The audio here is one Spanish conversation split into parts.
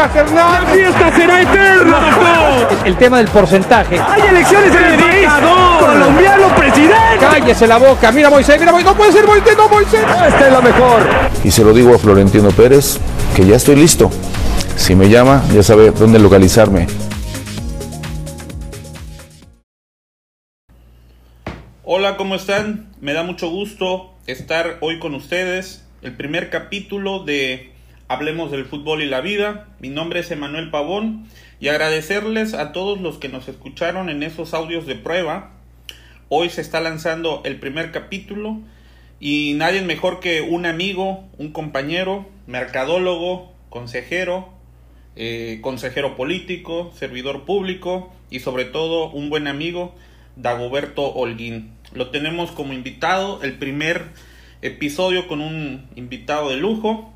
¡La fiesta será eterna, doctor! El tema del porcentaje. ¡Hay elecciones en el país! ¡Colombiano presidente! ¡Cállese la boca! ¡Mira Moisés! ¡Mira Moisés! ¡No puede ser Moisés! ¡No Moisés! ¡Esta es la mejor! Y se lo digo a Florentino Pérez que ya estoy listo. Si me llama, ya sabe dónde localizarme. Hola, ¿cómo están? Me da mucho gusto estar hoy con ustedes. El primer capítulo de Hablemos del fútbol y la vida. Mi nombre es Emanuel Pavón y agradecerles a todos los que nos escucharon en esos audios de prueba. Hoy se está lanzando el primer capítulo y nadie mejor que un amigo, un compañero, mercadólogo, consejero, eh, consejero político, servidor público y sobre todo un buen amigo, Dagoberto Holguín. Lo tenemos como invitado, el primer episodio con un invitado de lujo.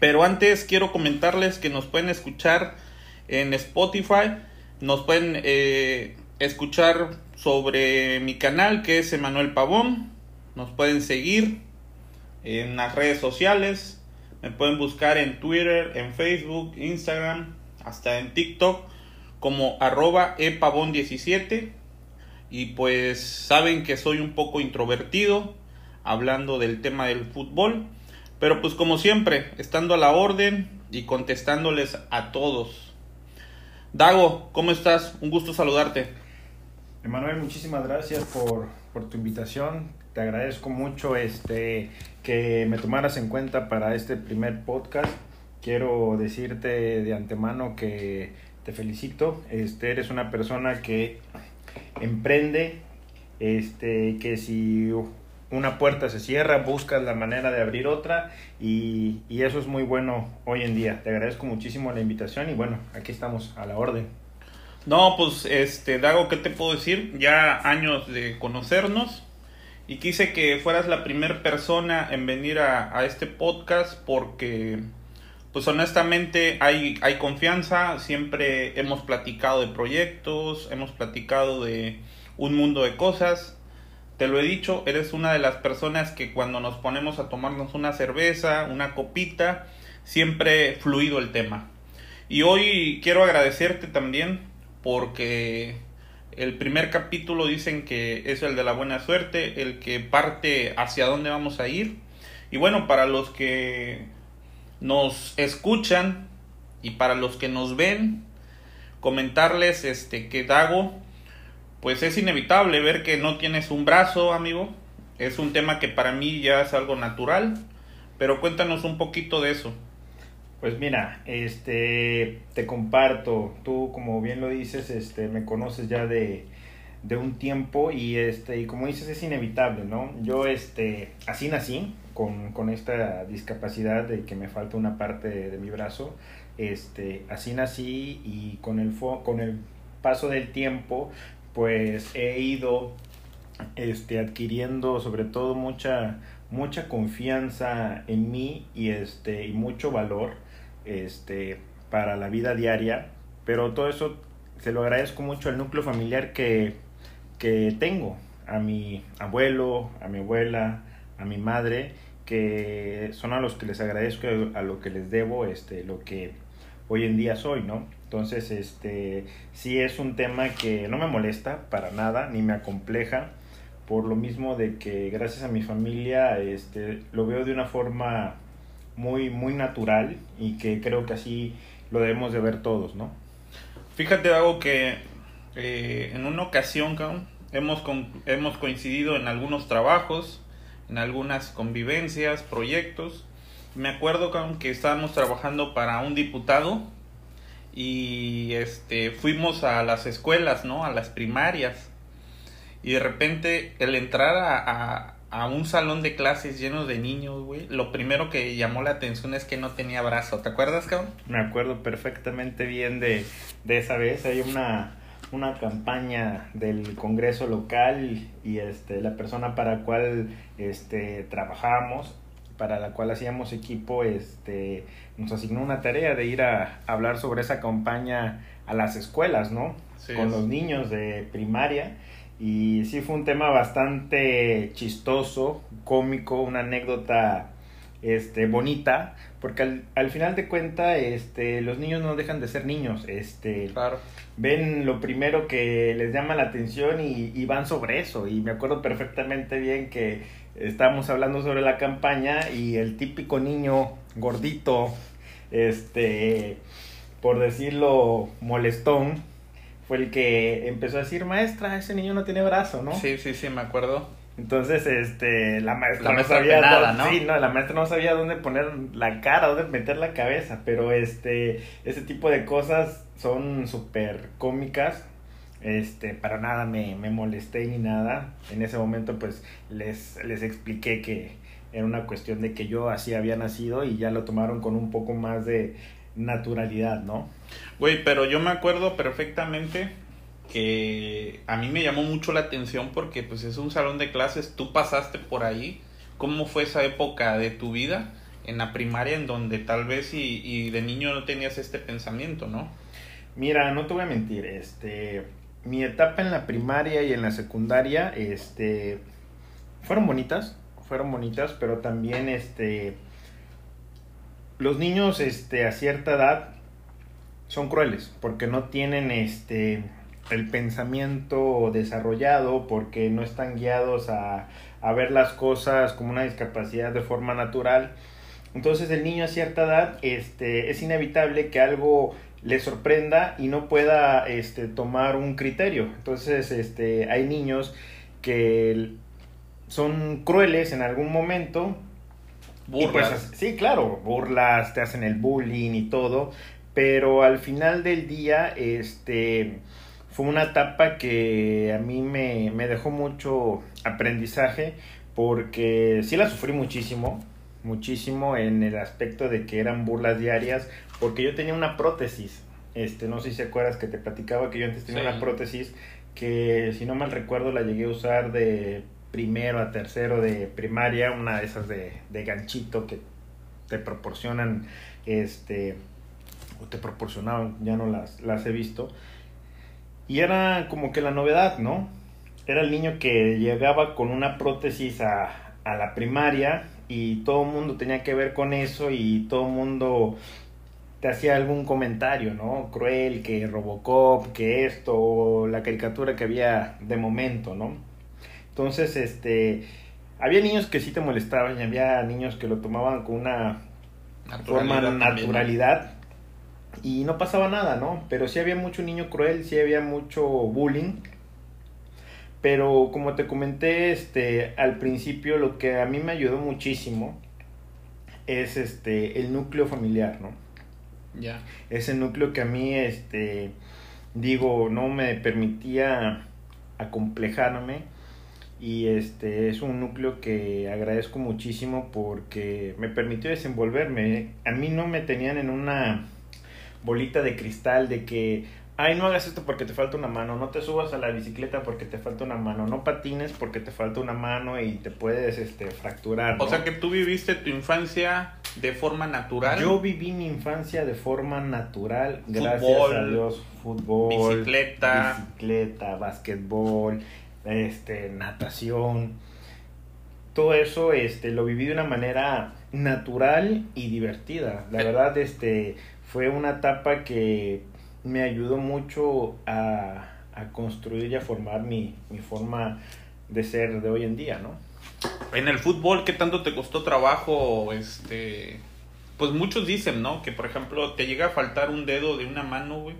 Pero antes quiero comentarles que nos pueden escuchar en Spotify, nos pueden eh, escuchar sobre mi canal que es Emanuel Pavón, nos pueden seguir en las redes sociales, me pueden buscar en Twitter, en Facebook, Instagram, hasta en TikTok como arroba epavón17 y pues saben que soy un poco introvertido hablando del tema del fútbol, pero pues como siempre, estando a la orden y contestándoles a todos. Dago, ¿cómo estás? Un gusto saludarte. Emanuel, muchísimas gracias por, por, tu invitación. Te agradezco mucho este, que me tomaras en cuenta para este primer podcast. Quiero decirte de antemano que te felicito. Este, eres una persona que emprende, este, que si una puerta se cierra, buscas la manera de abrir otra y, y, eso es muy bueno hoy en día. Te agradezco muchísimo la invitación y bueno, aquí estamos a la orden. No, pues este, Dago, ¿qué te puedo decir? Ya años de conocernos y quise que fueras la primera persona en venir a, a, este podcast porque pues honestamente hay, hay confianza, siempre hemos platicado de proyectos, hemos platicado de un mundo de cosas. Te lo he dicho, eres una de las personas que cuando nos ponemos a tomarnos una cerveza, una copita, siempre fluido el tema. Y hoy quiero agradecerte también porque el primer capítulo dicen que es el de la buena suerte, el que parte hacia dónde vamos a ir. Y bueno, para los que nos escuchan y para los que nos ven, comentarles este que Dago pues es inevitable ver que no tienes un brazo, amigo. Es un tema que para mí ya es algo natural, pero cuéntanos un poquito de eso. Pues mira, este te comparto, tú como bien lo dices, este me conoces ya de, de un tiempo y este y como dices es inevitable, ¿no? Yo este así nací con, con esta discapacidad de que me falta una parte de, mi brazo, este así nací y con el con el paso del tiempo pues he ido este adquiriendo sobre todo mucha mucha confianza en mí y este y mucho valor este para la vida diaria. Pero todo eso se lo agradezco mucho al núcleo familiar que, que tengo. A mi abuelo a mi abuela a mi madre que son a los que les agradezco a lo que les debo este lo que hoy en día soy no entonces, este, sí es un tema que no me molesta para nada, ni me acompleja, por lo mismo de que gracias a mi familia este, lo veo de una forma muy, muy natural y que creo que así lo debemos de ver todos, ¿no? Fíjate algo que eh, en una ocasión hemos, con, hemos coincidido en algunos trabajos, en algunas convivencias, proyectos. Me acuerdo que estábamos trabajando para un diputado y este fuimos a las escuelas, ¿no? A las primarias. Y de repente el entrar a, a, un salón de clases lleno de niños, güey, lo primero que llamó la atención es que no tenía brazo. ¿Te acuerdas, cabrón? Me acuerdo perfectamente bien de, de esa vez. Hay una, una campaña del Congreso local y este, la persona para la cual este, trabajamos para la cual hacíamos equipo, este, nos asignó una tarea de ir a, hablar sobre esa campaña a las escuelas, ¿no? Sí, Con es. los niños de primaria. Y sí fue un tema bastante chistoso, cómico, una anécdota este, bonita, porque al, al final de cuenta, este, los niños no dejan de ser niños, este, Claro. ven lo primero que les llama la atención y, y van sobre eso. Y me acuerdo perfectamente bien que estábamos hablando sobre la campaña y el típico niño gordito, este, por decirlo molestón, fue el que empezó a decir, maestra, ese niño no tiene brazo, ¿no? Sí, sí, sí, me acuerdo. Entonces, este, la maestra La no maestra sabía penada, dónde- ¿no? sí, no, la maestra no sabía dónde poner la cara, dónde meter la cabeza, pero este, ese tipo de cosas son súper cómicas. Este, para nada me, me molesté ni nada. En ese momento, pues, les, les expliqué que era una cuestión de que yo así había nacido y ya lo tomaron con un poco más de naturalidad, ¿no? Güey, pero yo me acuerdo perfectamente que a mí me llamó mucho la atención porque pues es un salón de clases, tú pasaste por ahí, ¿cómo fue esa época de tu vida en la primaria en donde tal vez y, y de niño no tenías este pensamiento, ¿no? Mira, no te voy a mentir, este, mi etapa en la primaria y en la secundaria, este, fueron bonitas, fueron bonitas, pero también, este, los niños, este, a cierta edad son crueles, porque no tienen, este, el pensamiento desarrollado, porque no están guiados a, a ver las cosas como una discapacidad de forma natural. Entonces el niño a cierta edad este, es inevitable que algo le sorprenda y no pueda este, tomar un criterio. Entonces este, hay niños que son crueles en algún momento. Pues, Burlas. sí, claro, burlas, te hacen el bullying y todo, pero al final del día este, fue una etapa que a mí me, me dejó mucho aprendizaje porque sí la sufrí muchísimo, muchísimo en el aspecto de que eran burlas diarias, porque yo tenía una prótesis, este, no sé si te acuerdas que te platicaba que yo antes tenía Sí. una prótesis que si no mal recuerdo la llegué a usar de primero a tercero de primaria, una de esas de, de ganchito que te proporcionan, este, o te proporcionaban, ya no las, las he visto, y era como que la novedad, ¿no? Era el niño que llegaba con una prótesis a, a la primaria y todo el mundo tenía que ver con eso y todo el mundo te hacía algún comentario, ¿no? Cruel, que Robocop, que esto, o la caricatura que había de momento, ¿no? Entonces, este, había niños que sí te molestaban y había niños que lo tomaban con una forma ¿no? naturalidad y no pasaba nada, ¿no? Pero sí había mucho niño cruel, sí había mucho bullying. Pero como te comenté, este, al principio lo que a mí me ayudó muchísimo es este el núcleo familiar, ¿no? Ya. Ese núcleo que a mí este digo no me permitía acomplejarme y este es un núcleo que agradezco muchísimo porque me permitió desenvolverme. A mí no me tenían en una bolita de cristal de que, ay, no hagas esto porque te falta una mano, no te subas a la bicicleta porque te falta una mano, no patines porque te falta una mano y te puedes este, fracturar. O sea que tú viviste tu infancia de forma natural. Yo viví mi infancia de forma natural, gracias a Dios. Fútbol, bicicleta. bicicleta, básquetbol, este, natación. Todo eso este, lo viví de una manera natural y divertida. La Eh. verdad, este, fue una etapa que me ayudó mucho a, a construir y a formar mi, mi forma de ser de hoy en día, ¿no? En el fútbol, ¿qué tanto te costó trabajo? Este, pues muchos dicen, ¿no? Que por ejemplo te llega a faltar un dedo de una mano, güey,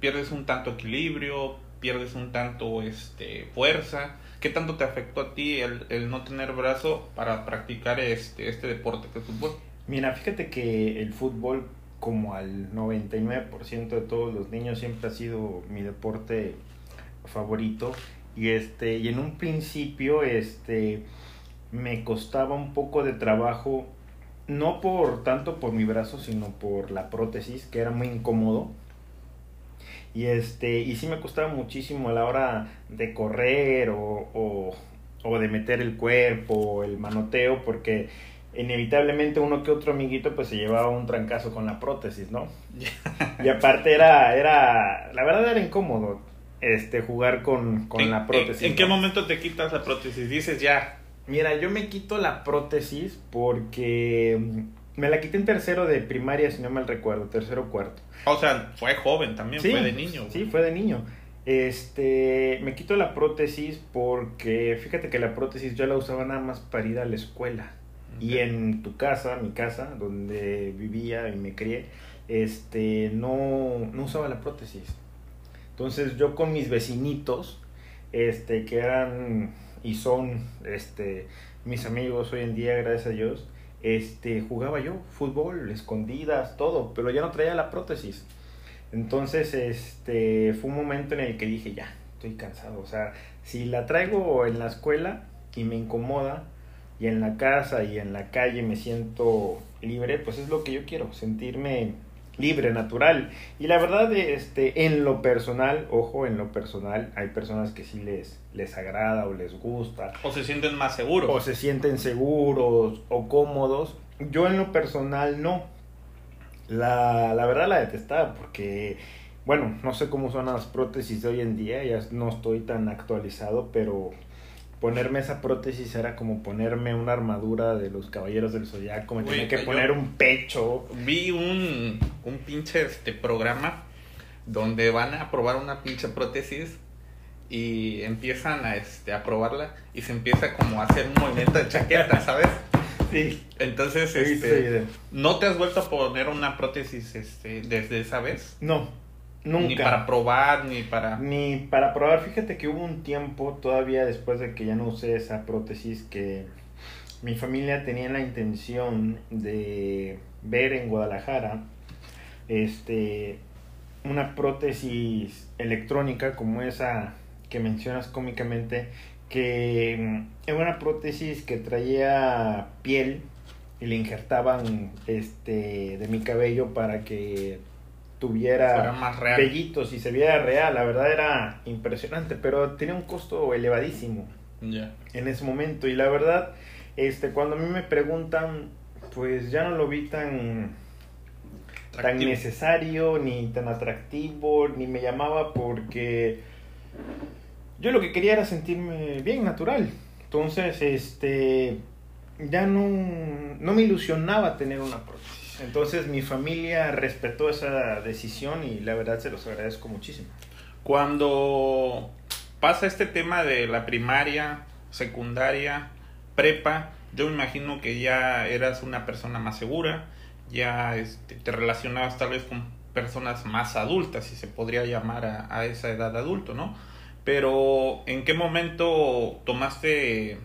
pierdes un tanto equilibrio, pierdes un tanto, este, fuerza. ¿Qué tanto te afectó a ti el, el no tener brazo para practicar este, este deporte que es fútbol? Mira, fíjate que el fútbol, como al 99% de todos los niños, siempre ha sido mi deporte favorito. Y este, y en un principio, este, me costaba un poco de trabajo, no por tanto por mi brazo, sino por la prótesis, que era muy incómodo. Y este, y sí me costaba muchísimo a la hora de correr o, o, o de meter el cuerpo, el manoteo, porque inevitablemente uno que otro amiguito pues se llevaba un trancazo con la prótesis, ¿no? y aparte era, era, la verdad era incómodo este jugar con, con ¿En, la prótesis. en- qué momento te quitas la prótesis? Dices ya, Mira, yo me quito la prótesis porque mm, me la quité en tercero de primaria, si no mal recuerdo, tercero o cuarto. O sea, fue joven también, Sí, fue de niño. güey. Sí, fue de niño. Este, me quito la prótesis porque fíjate que la prótesis yo la usaba nada más para ir a la escuela. Y Ok. en tu casa, mi casa, donde vivía y me crié, este, no, no usaba la prótesis. Entonces yo con mis vecinitos, este, que eran y son, este, mis amigos hoy en día, gracias a Dios, este, jugaba yo fútbol, escondidas, todo, pero ya no traía la prótesis. Entonces, este, fue un momento en el que dije, ya, estoy cansado. O sea, si la traigo en la escuela y me incomoda, y en la casa y en la calle me siento libre, pues es lo que yo quiero, sentirme libre, natural. Y la verdad, este, en lo personal, ojo, en lo personal, hay personas que sí les, les agrada o les gusta, O se sienten más seguros. o se sienten seguros o cómodos. Yo en lo personal no. La, la verdad la detestaba porque, bueno, no sé cómo son las prótesis de hoy en día, ya no estoy tan actualizado, pero ponerme esa prótesis era como ponerme una armadura de los caballeros del zodiaco, me tenía que poner un pecho. Vi un, un pinche este programa donde van a probar una pinche prótesis y empiezan a, este, a probarla y se empieza como a hacer un movimiento de chaqueta, ¿sabes? Sí, Entonces, este. ¿no te has vuelto a poner una prótesis este, desde esa vez? No, nunca. Ni para probar, ni para... Ni para probar, fíjate que hubo un tiempo todavía después de que ya no usé esa prótesis que mi familia tenía la intención de ver en Guadalajara este una prótesis electrónica como esa que mencionas cómicamente que mm, era una prótesis que traía piel y le injertaban este de mi cabello para que tuviera más real. vellitos y se viera real, la verdad era impresionante, pero tenía un costo elevadísimo Ya. en ese momento y la verdad este cuando a mí me preguntan pues ya no lo vi tan tan necesario ni tan atractivo ni me llamaba porque yo lo que quería era sentirme bien natural entonces este ya no no me ilusionaba tener una prótesis entonces mi familia respetó esa decisión y la verdad se los agradezco muchísimo Cuando pasa este tema de la primaria, secundaria, prepa, yo me imagino que ya eras una persona más segura, ya este, te relacionabas tal vez con personas más adultas, si se podría llamar a, a esa edad adulto, ¿no? Pero ¿en qué momento tomaste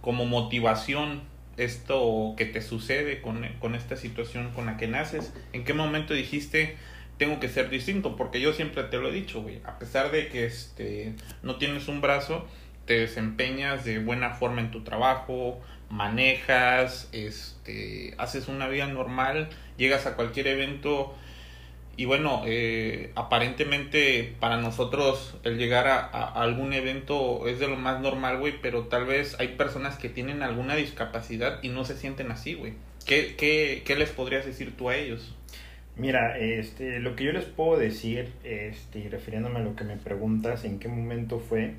como motivación esto que te sucede con, con esta situación con la que naces? ¿En qué momento dijiste, tengo que ser distinto? Porque yo siempre te lo he dicho, güey, a pesar de que este, no tienes un brazo, te desempeñas de buena forma en tu trabajo, manejas, este, haces una vida normal, llegas a cualquier evento y bueno, eh, aparentemente para nosotros el llegar a, a algún evento es de lo más normal, güey, pero tal vez hay personas que tienen alguna discapacidad y no se sienten así, güey. ¿Qué, qué, ¿Qué les podrías decir tú a ellos? Mira, este, lo que yo les puedo decir, este, refiriéndome a lo que me preguntas, en qué momento fue,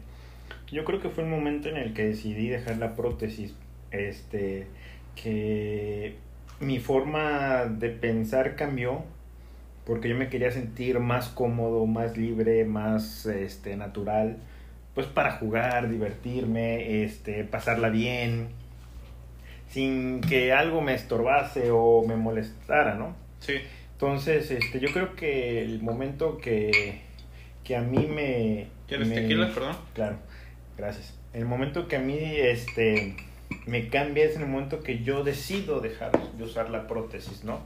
yo creo que fue el momento en el que decidí dejar la prótesis, este, que mi forma de pensar cambió, porque yo me quería sentir más cómodo, más libre, más, este, natural, pues para jugar, divertirme, este, pasarla bien, sin que algo me estorbase o me molestara, ¿no? Sí. Entonces, este, yo creo que el momento que, que a mí me... ¿Quieres me- tequila, perdón? Claro, gracias. El momento que a mí este, me cambia es en el momento que yo decido dejar de usar la prótesis, ¿no?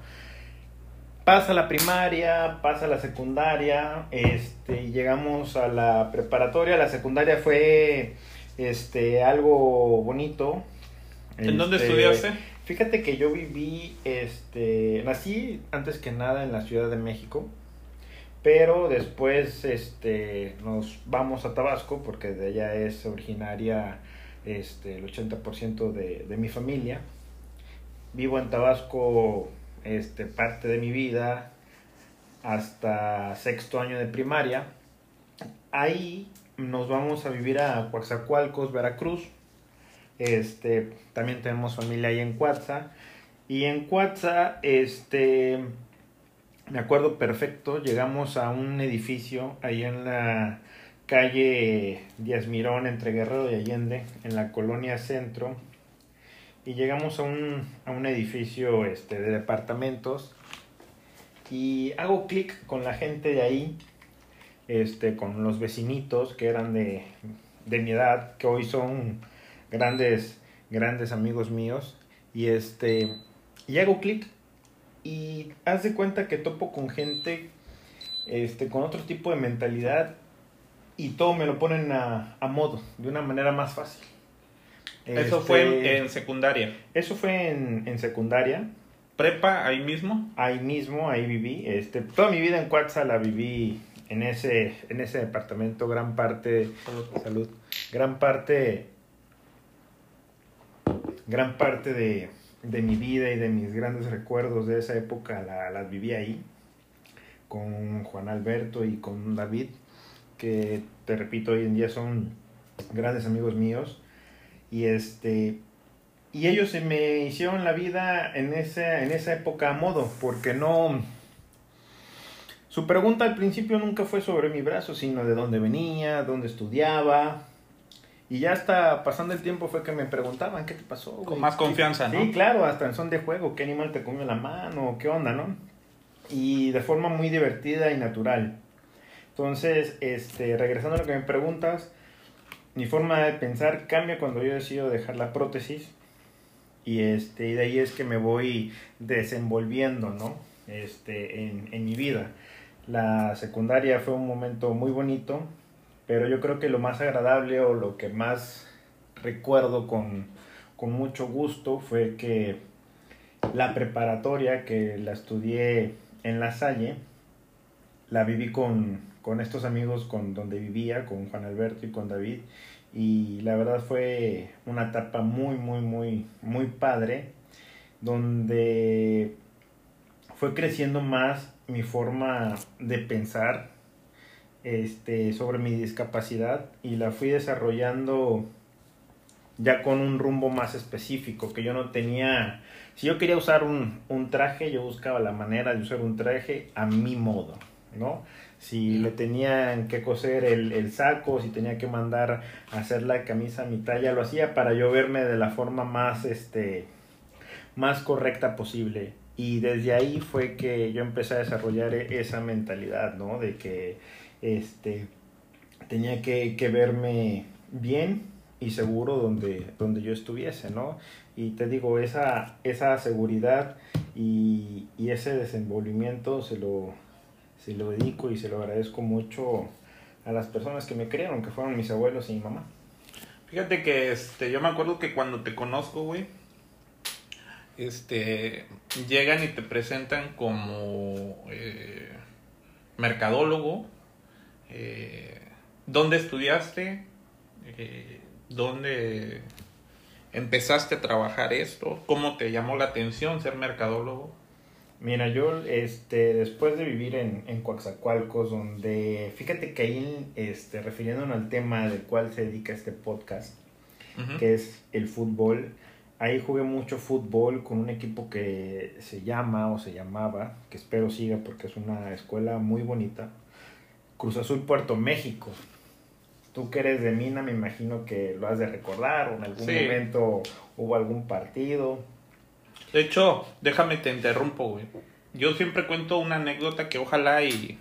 Pasa la primaria, pasa la secundaria, este, llegamos a la preparatoria. La secundaria fue este, algo bonito. ¿En dónde Este, estudiaste? Fíjate que yo viví, este, nací antes que nada en la Ciudad de México, pero después, este, nos vamos a Tabasco porque de allá es originaria, este, el 80% de, de mi familia. Vivo en Tabasco, este, parte de mi vida hasta sexto año de primaria. Ahí nos vamos a vivir a Coaxacualcos, Veracruz. Este, también tenemos familia ahí en Cuatza. Y en Cuatza, este, me acuerdo perfecto, llegamos a un edificio ahí en la calle Díaz Mirón entre Guerrero y Allende, en la colonia Centro. Y llegamos a un, a un edificio este, de departamentos. Y hago clic con la gente de ahí, este, con los vecinitos que eran de, de mi edad, que hoy son grandes, grandes amigos míos. Y este, y hago clic y haz de cuenta que topo con gente este, con otro tipo de mentalidad y todo me lo ponen a, a modo, de una manera más fácil. Eso Este, fue en, en secundaria. Eso fue en, en secundaria. Prepa, ahí mismo. Ahí mismo, ahí viví. Este, toda mi vida en Cuatza la viví en ese, en ese departamento. Gran parte, salud, gran parte, gran parte de, de mi vida y de mis grandes recuerdos de esa época la, las viví ahí con Juan Alberto y con David, que te repito, hoy en día son grandes amigos míos. Y este y ellos se me hicieron la vida en esa, en esa época a modo, porque no... Su pregunta al principio nunca fue sobre mi brazo, sino de dónde venía, dónde estudiaba. Y ya hasta pasando el tiempo fue que me preguntaban, ¿qué te pasó? güey? Con más confianza, ¿no? Sí, claro, hasta en son de juego, ¿qué animal te comió la mano? ¿Qué onda, no? Y de forma muy divertida y natural. Entonces, este, regresando a lo que me preguntas, mi forma de pensar cambia cuando yo decido dejar la prótesis y este y de ahí es que me voy desenvolviendo no este en, en mi vida. La secundaria fue un momento muy bonito pero yo creo que lo más agradable o lo que más recuerdo con, con mucho gusto fue que la preparatoria que la estudié en la Salle la viví con, con estos amigos con donde vivía con Juan Alberto y con David. Y la verdad fue una etapa muy muy muy muy padre donde fue creciendo más mi forma de pensar este sobre mi discapacidad y la fui desarrollando ya con un rumbo más específico que yo no tenía si yo quería usar un, un traje yo buscaba la manera de usar un traje a mi modo no si le tenían que coser el, el, saco, si tenía que mandar a hacer la camisa a mi talla, lo hacía para yo verme de la forma más, este, más correcta posible. Y desde ahí fue que yo empecé a desarrollar esa mentalidad, ¿no? De que este, tenía que, que verme bien y seguro donde, donde yo estuviese, ¿no? Y te digo, esa, esa seguridad y, y ese desenvolvimiento se lo, se lo dedico y se lo agradezco mucho a las personas que me crearon, que fueron mis abuelos y mi mamá. Fíjate que este, yo me acuerdo que cuando te conozco, güey, este, llegan y te presentan como eh, mercadólogo, eh, dónde estudiaste, eh, dónde empezaste a trabajar esto, cómo te llamó la atención ser mercadólogo. Mira, yo este, después de vivir en, en Coaxacualcos, donde, fíjate que ahí, este, refiriéndonos al tema del cual se dedica este podcast, uh -huh. que es el fútbol, ahí jugué mucho fútbol con un equipo que se llama o se llamaba, que espero siga porque es una escuela muy bonita, Cruz Azul Puerto México. Tú que eres de Mina, me imagino que lo has de recordar, o en algún sí. momento hubo algún partido. De hecho, déjame te interrumpo, güey. Yo siempre cuento una anécdota que ojalá y,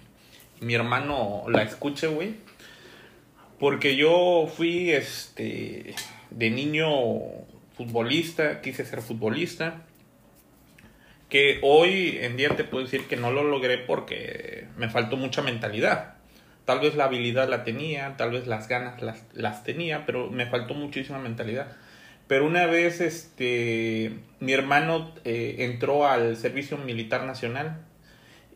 mi hermano la escuche, güey. Porque yo fui este de niño futbolista, quise ser futbolista. Que hoy en día te puedo decir que no lo logré porque me faltó mucha mentalidad. Tal vez la habilidad la tenía, tal vez las ganas las, las tenía, pero me faltó muchísima mentalidad. Pero una vez este mi hermano eh, entró al servicio militar nacional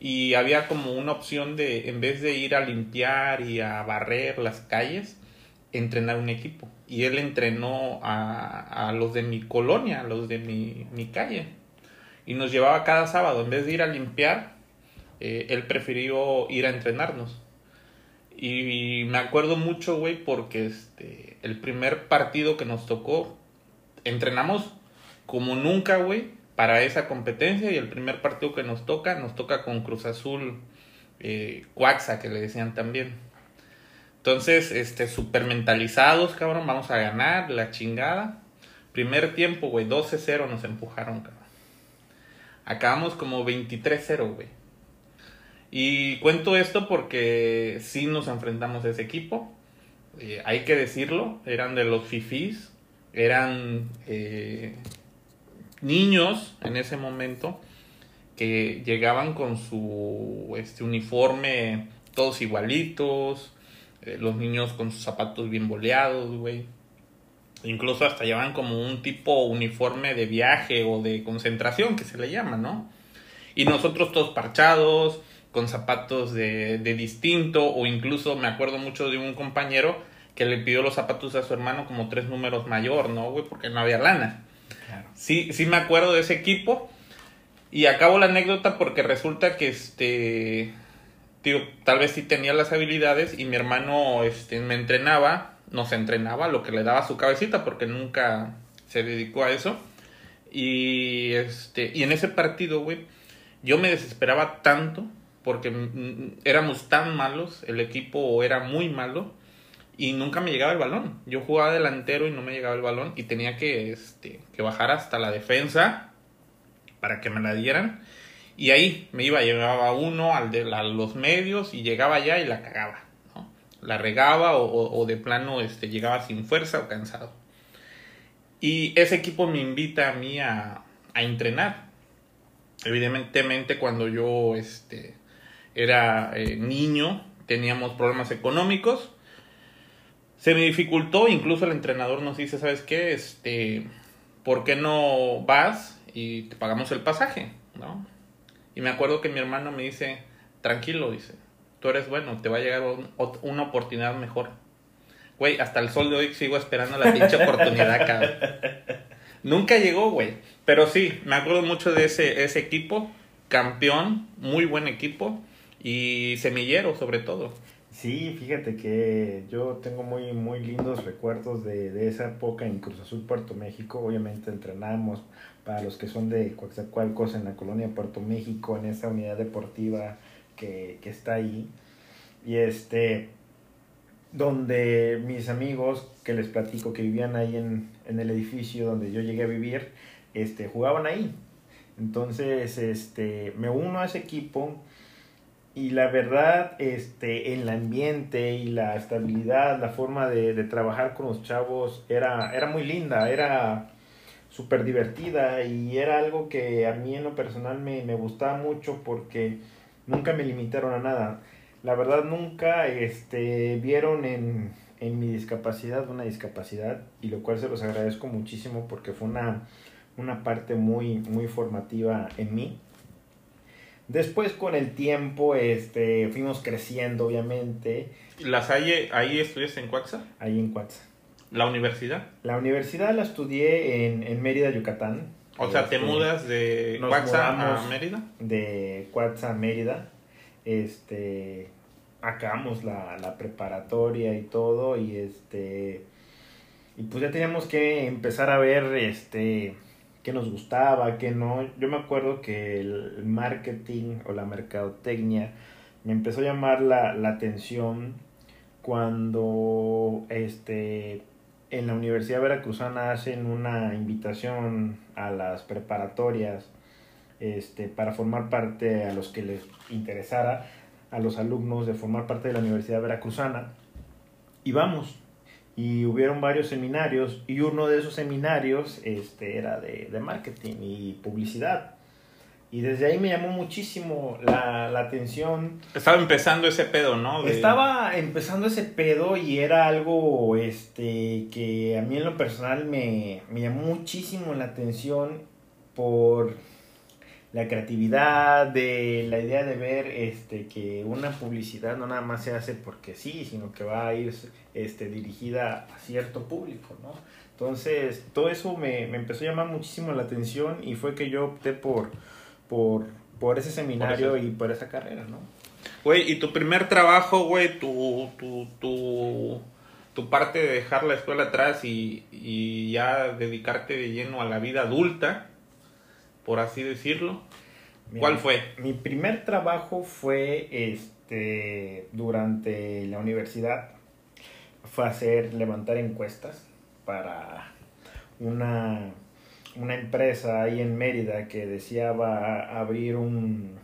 y había como una opción de en vez de ir a limpiar y a barrer las calles entrenar un equipo. Y él entrenó a, a los de mi colonia a los de mi, mi, calle. Y nos llevaba cada sábado en vez de ir a limpiar eh, él prefirió ir a entrenarnos. Y, me acuerdo mucho güey porque este el primer partido que nos tocó entrenamos como nunca, güey, para esa competencia y el primer partido que nos toca, nos toca con Cruz Azul, eh, que le decían también. Entonces, este, super mentalizados, cabrón, vamos a ganar, la chingada. Primer tiempo, güey, 12-0 nos empujaron, cabrón. Acabamos como 23-0, güey. Y cuento esto porque sí nos enfrentamos a ese equipo. Eh, hay que decirlo, eran de los fifís, eran eh, niños en ese momento que llegaban con su este uniforme todos igualitos, eh, los niños con sus zapatos bien boleados, güey. Incluso hasta llevaban como un tipo uniforme de viaje o de concentración que se le llama, ¿no? Y nosotros todos parchados, con zapatos de, de distinto, o incluso me acuerdo mucho de un compañero que le pidió los zapatos a su hermano como tres números mayor, ¿no, güey? Porque no había lana. Sí, sí me acuerdo de ese equipo. Y acabo la anécdota porque resulta que este. Tío, tal vez sí tenía las habilidades y mi hermano este, me entrenaba, nos entrenaba lo que le daba su cabecita porque nunca se dedicó a eso. Y este y en ese partido, güey, yo me desesperaba tanto porque éramos tan malos, el equipo era muy malo y nunca me llegaba el balón. Yo jugaba delantero y no me llegaba el balón y tenía que, este, que bajar hasta la defensa para que me la dieran. Y ahí me iba, llevaba uno al de a los medios y llegaba allá y la cagaba. La regaba o, o, de plano este, llegaba sin fuerza o cansado. Y ese equipo me invita a mí a, a entrenar. Evidentemente cuando yo este, era eh, niño teníamos problemas económicos se me dificultó, incluso el entrenador nos dice, ¿sabes qué? Este, ¿por qué no vas y te pagamos el pasaje? ¿No? Y me acuerdo que mi hermano me dice, tranquilo, dice, tú eres bueno, te va a llegar una oportunidad mejor. Güey, hasta el sol de hoy sigo esperando la pinche oportunidad. Nunca llegó, güey. Pero sí, me acuerdo mucho de ese, ese equipo, campeón, muy buen equipo y semillero sobre todo. Sí, fíjate que yo tengo muy, muy lindos recuerdos de, de esa época en Cruz Azul, Puerto México. Obviamente entrenamos para los que son de Coaxacualcos en la colonia Puerto México, en esa unidad deportiva que, que está ahí. Y este, donde mis amigos que les platico que vivían ahí en, en el edificio donde yo llegué a vivir, este, jugaban ahí. Entonces, este, me uno a ese equipo y la verdad, este, el ambiente y la estabilidad, la forma de, trabajar con los chavos era, era muy linda, era súper divertida y era algo que a mí en lo personal me, me gustaba mucho porque nunca me limitaron a nada. La verdad nunca este, vieron en, en mi discapacidad una discapacidad y lo cual se los agradezco muchísimo porque fue una, una parte muy, muy formativa en mí. Después con el tiempo este, fuimos creciendo, obviamente. ¿Las hay, ahí estudias en Cuaxa? Ahí en Cuaxa. ¿La universidad? La universidad la estudié en, en Mérida, Yucatán. O sea, ¿te Este, mudas de Cuaxa a Mérida? De Cuaxa a Mérida. Este, acabamos la, la preparatoria y todo y este... Y pues ya teníamos que empezar a ver este qué nos gustaba, qué no. Yo me acuerdo que el marketing o la mercadotecnia me empezó a llamar la, la atención cuando este en la Universidad Veracruzana hacen una invitación a las preparatorias este, para formar parte a los que les interesara a los alumnos de formar parte de la Universidad Veracruzana y vamos y hubieron varios seminarios y uno de esos seminarios este, era de, de marketing y publicidad. Y desde ahí me llamó muchísimo la, la atención. Estaba empezando ese pedo, ¿no? De- Estaba empezando ese pedo y era algo este, que a mí en lo personal me, me llamó muchísimo la atención por la creatividad, de la idea de ver este, que una publicidad no nada más se hace porque sí, sino que va a ir este, dirigida a cierto público, ¿no? Entonces, todo eso me, me empezó a llamar muchísimo la atención y fue que yo opté por, por, por ese seminario Por y por esa carrera, ¿no? Güey, y tu primer trabajo, güey, tu, tu, tu, tu parte de dejar la escuela atrás y, y ya dedicarte de lleno a la vida adulta, por así decirlo. Mira, ¿Cuál fue? Mi primer trabajo fue este durante la universidad. Fue hacer, levantar encuestas para una, una empresa ahí en Mérida que deseaba abrir un,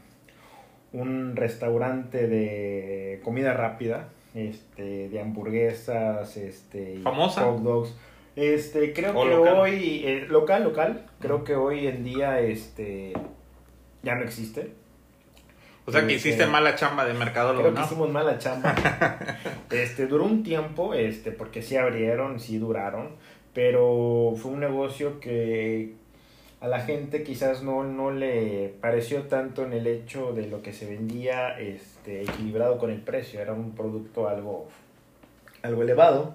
un restaurante de comida rápida, este, de hamburguesas, este, ¿Famosa? hot dogs. Este, creo ¿O que local? hoy, eh, local, local, creo que hoy en día, este, ya no existe. O sea que Este, hiciste mala chamba de mercadólogo, Creo que hicimos mala chamba. este, duró un tiempo, este, porque sí abrieron, sí duraron, pero fue un negocio que a la gente quizás no, no le pareció tanto en el hecho de lo que se vendía este, equilibrado con el precio. Era un producto algo, algo elevado.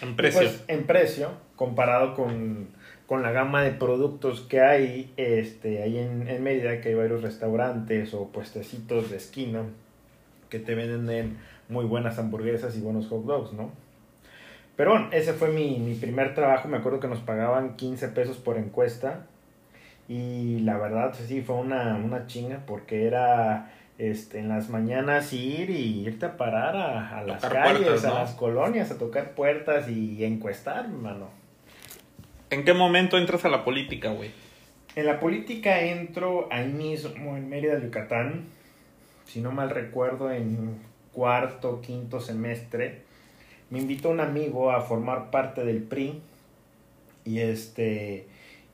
En precio. pues, en precio, comparado con, con la gama de productos que hay este, ahí en, en Mérida, que hay varios restaurantes o puestecitos de esquina que te venden muy buenas hamburguesas y buenos hot dogs, ¿no? Pero bueno, ese fue mi, mi primer trabajo. Me acuerdo que nos pagaban 15 pesos por encuesta. Y la verdad, sí, fue una, una chinga porque era este, en las mañanas ir y irte a parar a, a las calles, puertas, a las colonias, a tocar puertas y encuestar, mano. ¿En qué momento entras a la política, güey? En la política entro ahí mismo en Mérida, Yucatán, si no mal recuerdo, en cuarto, quinto semestre. Me invitó un amigo a formar parte del PRI y este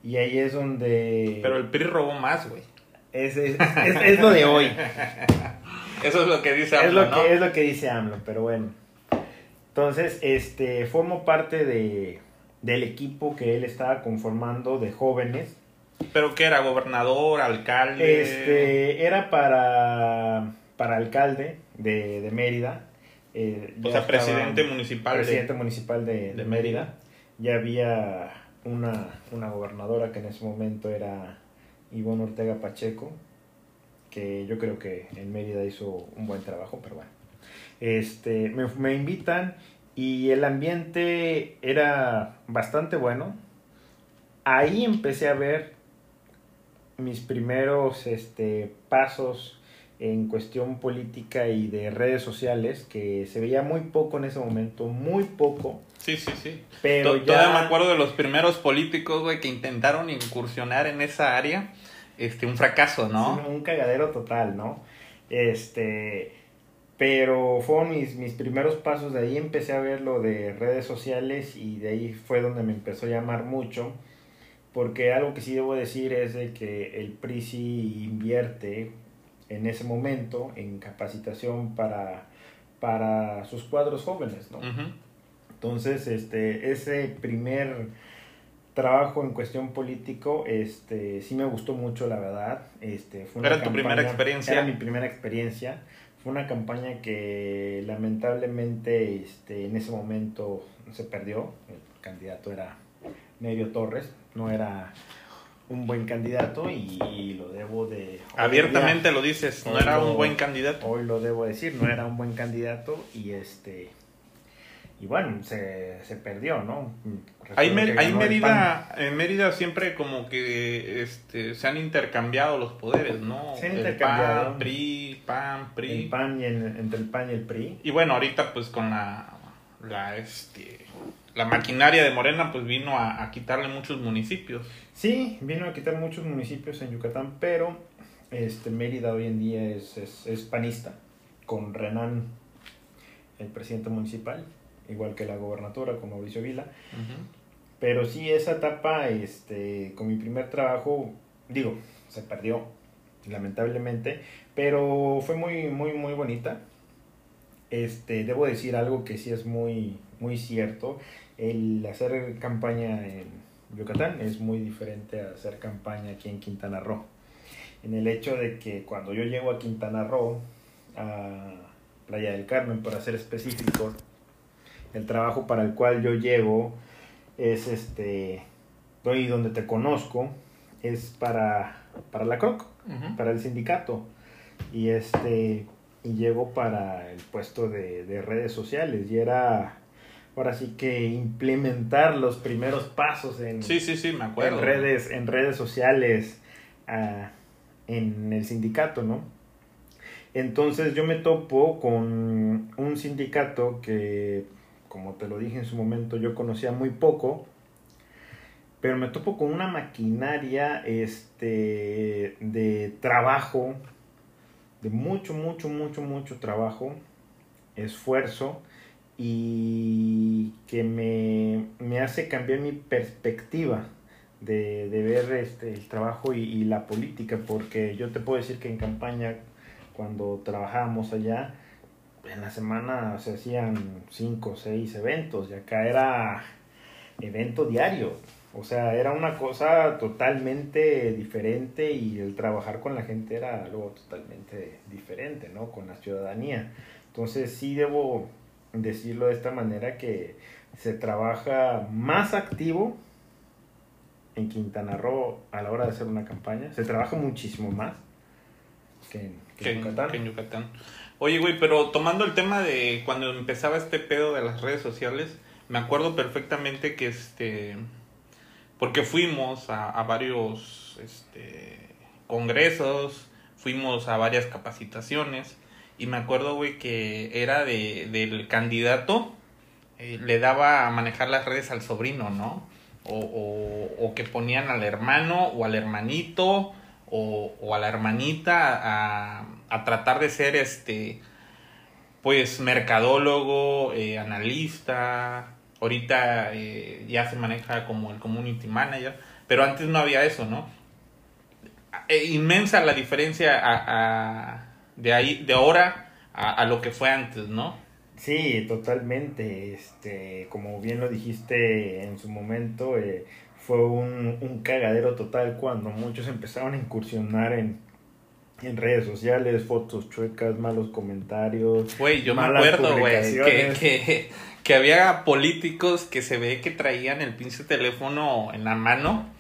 y ahí es donde Pero el PRI robó más, güey. Es, es, es- es lo de hoy. Eso es lo que dice es AMLO, lo ¿no? que es lo que dice AMLO, pero bueno. Entonces, este formo parte de del equipo que él estaba conformando de jóvenes ¿Pero qué era? ¿Gobernador? ¿Alcalde? Este, era para, para alcalde de, de Mérida. eh, O sea, presidente municipal de- Presidente municipal de, de de Mérida. Mérida. Ya había una, una gobernadora que en ese momento era Ivonne Ortega Pacheco, que yo creo que en Mérida hizo un buen trabajo, pero bueno. Este, me, me invitan y el ambiente era bastante bueno. Ahí empecé a ver mis primeros este, pasos en cuestión política y de redes sociales, que se veía muy poco en ese momento, muy poco, Sí, sí, sí. pero To- Todavía me ya... acuerdo de los primeros políticos, güey, que intentaron incursionar en esa área. Este, un fracaso, ¿no? Sí, un cagadero total, ¿no? Este, pero fueron mis, mis primeros pasos, de ahí empecé a ver lo de redes sociales y de ahí fue donde me empezó a llamar mucho, porque algo que sí debo decir es de que el PRI sí invierte en ese momento en capacitación para, para sus cuadros jóvenes, ¿no? Ujú. Entonces, este, ese primer trabajo en cuestión político, este, sí me gustó mucho, la verdad. Este, fue una ¿Era tu primera experiencia? Era mi primera experiencia. Fue una campaña que lamentablemente, este, en ese momento se perdió. El candidato era Medio Torres, no era un buen candidato y, lo debo de... Abiertamente lo dices, no hoy era lo- un buen candidato. Hoy lo debo decir, no era un buen candidato y este y bueno, se, se perdió, ¿no? Recuerdo ahí ganó el Mérida, en Mérida siempre como que este, se han intercambiado los poderes, ¿no? Se han El intercambiado. PAN, PRI, PAN, PAN, PRI. el PAN y el- entre el PAN y el PRI. Y bueno, ahorita pues con la, la, este, la maquinaria de Morena pues vino a, a quitarle muchos municipios. Sí, vino a quitar muchos municipios en Yucatán, pero este Mérida hoy en día es, es, es panista, con Renan, el presidente municipal, igual que la gobernadora, con Mauricio Vila. Pero sí, esa etapa, este, con mi primer trabajo, digo, se perdió, lamentablemente, pero fue muy, muy, muy bonita. Este, debo decir algo que sí es muy, muy cierto. El hacer campaña en Yucatán es muy diferente a hacer campaña aquí en Quintana Roo. En el hecho de que cuando yo llego a Quintana Roo, a Playa del Carmen, para ser específicos, el trabajo para el cual yo llego es este y donde te conozco es para para la CROC, para el sindicato. Y este y llego para el puesto de, de redes sociales. Y era ahora sí que implementar los primeros pasos en, Sí, sí, sí, me acuerdo. en redes, en redes sociales ah, en el sindicato, ¿no? Entonces yo me topo con un sindicato que, como te lo dije en su momento, yo conocía muy poco, pero me topo con una maquinaria este, de trabajo, de mucho, mucho, mucho, mucho trabajo, esfuerzo, y que me, me hace cambiar mi perspectiva de, de ver este, el trabajo y, y la política, porque yo te puedo decir que en campaña, cuando trabajábamos allá, en la semana se hacían cinco o seis eventos y acá era evento diario. O sea, era una cosa totalmente diferente y el trabajar con la gente era algo totalmente diferente, ¿no? Con la ciudadanía. Entonces sí debo decirlo de esta manera que se trabaja más activo en Quintana Roo a la hora de hacer una campaña. Se trabaja muchísimo más que en, que que en en, Yucatán. que en Yucatán. Oye, güey, pero tomando el tema de cuando empezaba este pedo de las redes sociales, me acuerdo perfectamente que este. Porque fuimos a, a varios este, congresos, fuimos a varias capacitaciones, y me acuerdo, güey, que era de, del candidato, eh, le daba a manejar las redes al sobrino, ¿no? O, o, o que ponían al hermano o al hermanito o, o a la hermanita a, a tratar de ser este pues mercadólogo, eh, analista, ahorita eh, ya se maneja como el community manager, pero antes no había eso, ¿no? Inmensa la diferencia a, a- de ahí, de ahora a, a lo que fue antes, ¿no? Sí, totalmente. Este, como bien lo dijiste en su momento, eh, fue un, un cagadero total cuando muchos empezaron a incursionar en, en redes sociales, fotos chuecas, malos comentarios. Güey, yo me acuerdo, güey, que, que, que había políticos que se ve que traían el pinche teléfono en la mano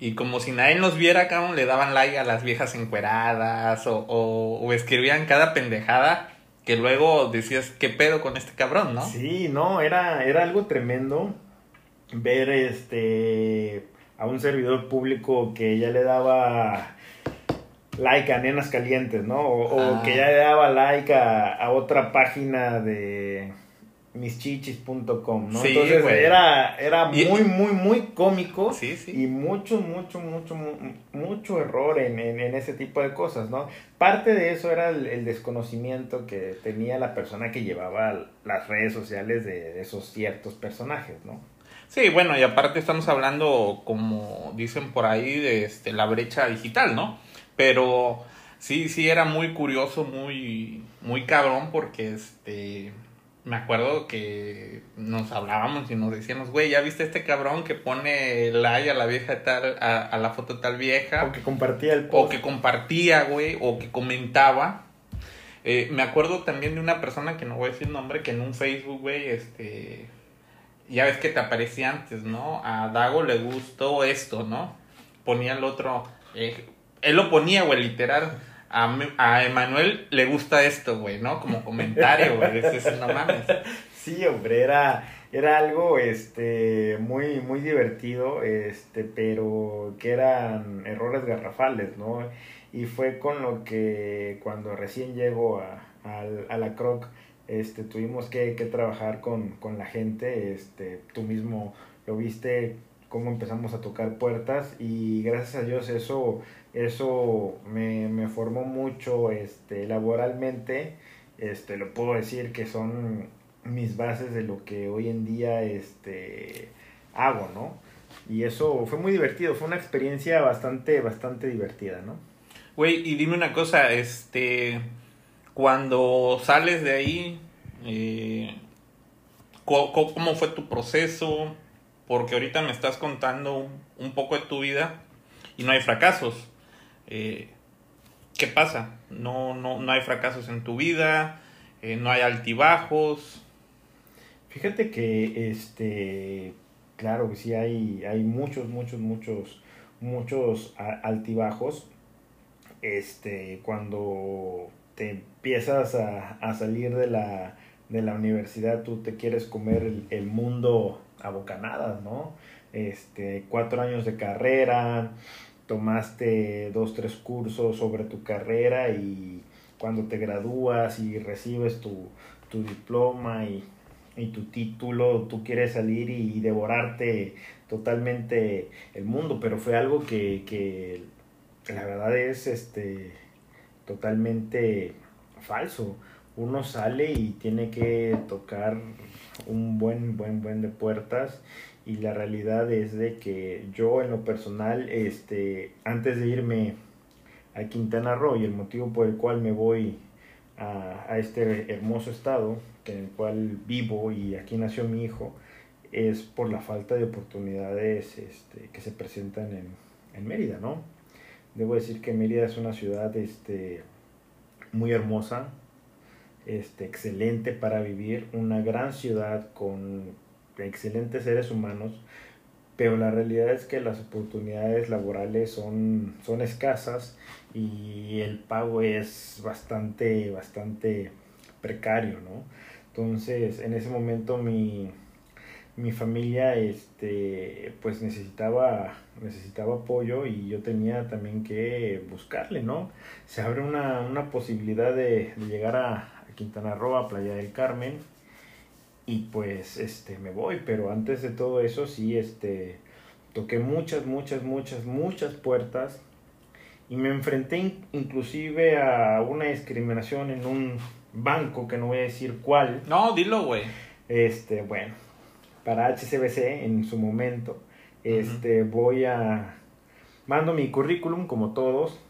y como si nadie los viera, cabrón, le daban like a las viejas encueradas o, o, o escribían cada pendejada que luego decías, ¿qué pedo con este cabrón, no? Sí, no, era, era algo tremendo ver este a un servidor público que ya le daba like a nenas calientes, ¿no? O, o que ya le daba like a, a otra página de mischichis.com, ¿no? Sí, Entonces güey. era, era muy, muy, muy cómico Sí, sí. y mucho, mucho, mucho, mu- mucho error en, en, en ese tipo de cosas, ¿no? Parte de eso era el, el desconocimiento que tenía la persona que llevaba las redes sociales de, de esos ciertos personajes, ¿no? Sí, bueno, y aparte estamos hablando, como dicen por ahí, de este, la brecha digital, ¿no? Pero sí, sí era muy curioso, muy, muy cabrón, porque este, me acuerdo que nos hablábamos y nos decíamos, güey, ¿ya viste este cabrón que pone like a la vieja tal, a, a la foto tal vieja? O que compartía el o post. que compartía, güey, o que comentaba. Eh, me acuerdo también de una persona que no voy a decir nombre, que en un Facebook, güey, este, ya ves que te aparecía antes, ¿no? A Dago le gustó esto, ¿no? Ponía el otro, eh, él lo ponía, güey, literal. A, a Emanuel le gusta esto, güey, ¿no? Como comentario, güey. Ese no mames. Sí, hombre, era, era algo este muy, muy divertido, este, pero que eran errores garrafales, ¿no? Y fue con lo que cuando recién llego a, a la Croc, este, tuvimos que, que trabajar con, con la gente, este, tú mismo lo viste cómo empezamos a tocar puertas y gracias a Dios eso, eso me, me formó mucho este, laboralmente, este, lo puedo decir que son mis bases de lo que hoy en día este, hago, ¿no? Y eso fue muy divertido, fue una experiencia bastante, bastante divertida, ¿no? Güey, y dime una cosa, este, cuando sales de ahí, eh, co- ¿cómo fue tu proceso? Porque ahorita me estás contando un poco de tu vida y no hay fracasos. Eh, ¿Qué pasa? No, no, no hay fracasos en tu vida, eh, no hay altibajos. Fíjate que, este, claro que sí hay, hay muchos, muchos, muchos, muchos altibajos. Este, cuando te empiezas a, a salir de la, de la universidad tú te quieres comer el, el mundo a bocanadas, ¿no? Este, cuatro años de carrera, tomaste dos, tres cursos sobre tu carrera y cuando te gradúas y recibes tu, tu diploma y, y, tu título, tú quieres salir y, devorarte totalmente el mundo, pero fue algo que, que la verdad es este totalmente falso. Uno sale y tiene que tocar un buen, buen, buen de puertas y la realidad es de que yo en lo personal, este, antes de irme a Quintana Roo y el motivo por el cual me voy a, a este hermoso estado en el cual vivo y aquí nació mi hijo, es por la falta de oportunidades este, que se presentan en, en Mérida, ¿no? Debo decir que Mérida es una ciudad este, muy hermosa, este, excelente para vivir, una gran ciudad con excelentes seres humanos, pero la realidad es que las oportunidades laborales son, son escasas y el pago es bastante, bastante precario, ¿no? Entonces, en ese momento mi, mi familia este pues necesitaba necesitaba apoyo y yo tenía también que buscarle no se abre una, una posibilidad de, llegar a, a, Quintana Roo a Playa del Carmen y pues este me voy pero antes de todo eso sí este toqué muchas muchas muchas muchas puertas y me enfrenté inclusive a una discriminación en un banco que no voy a decir cuál no dilo güey este bueno para HCBC en su momento. Este, uh -huh. voy a mando mi currículum como todos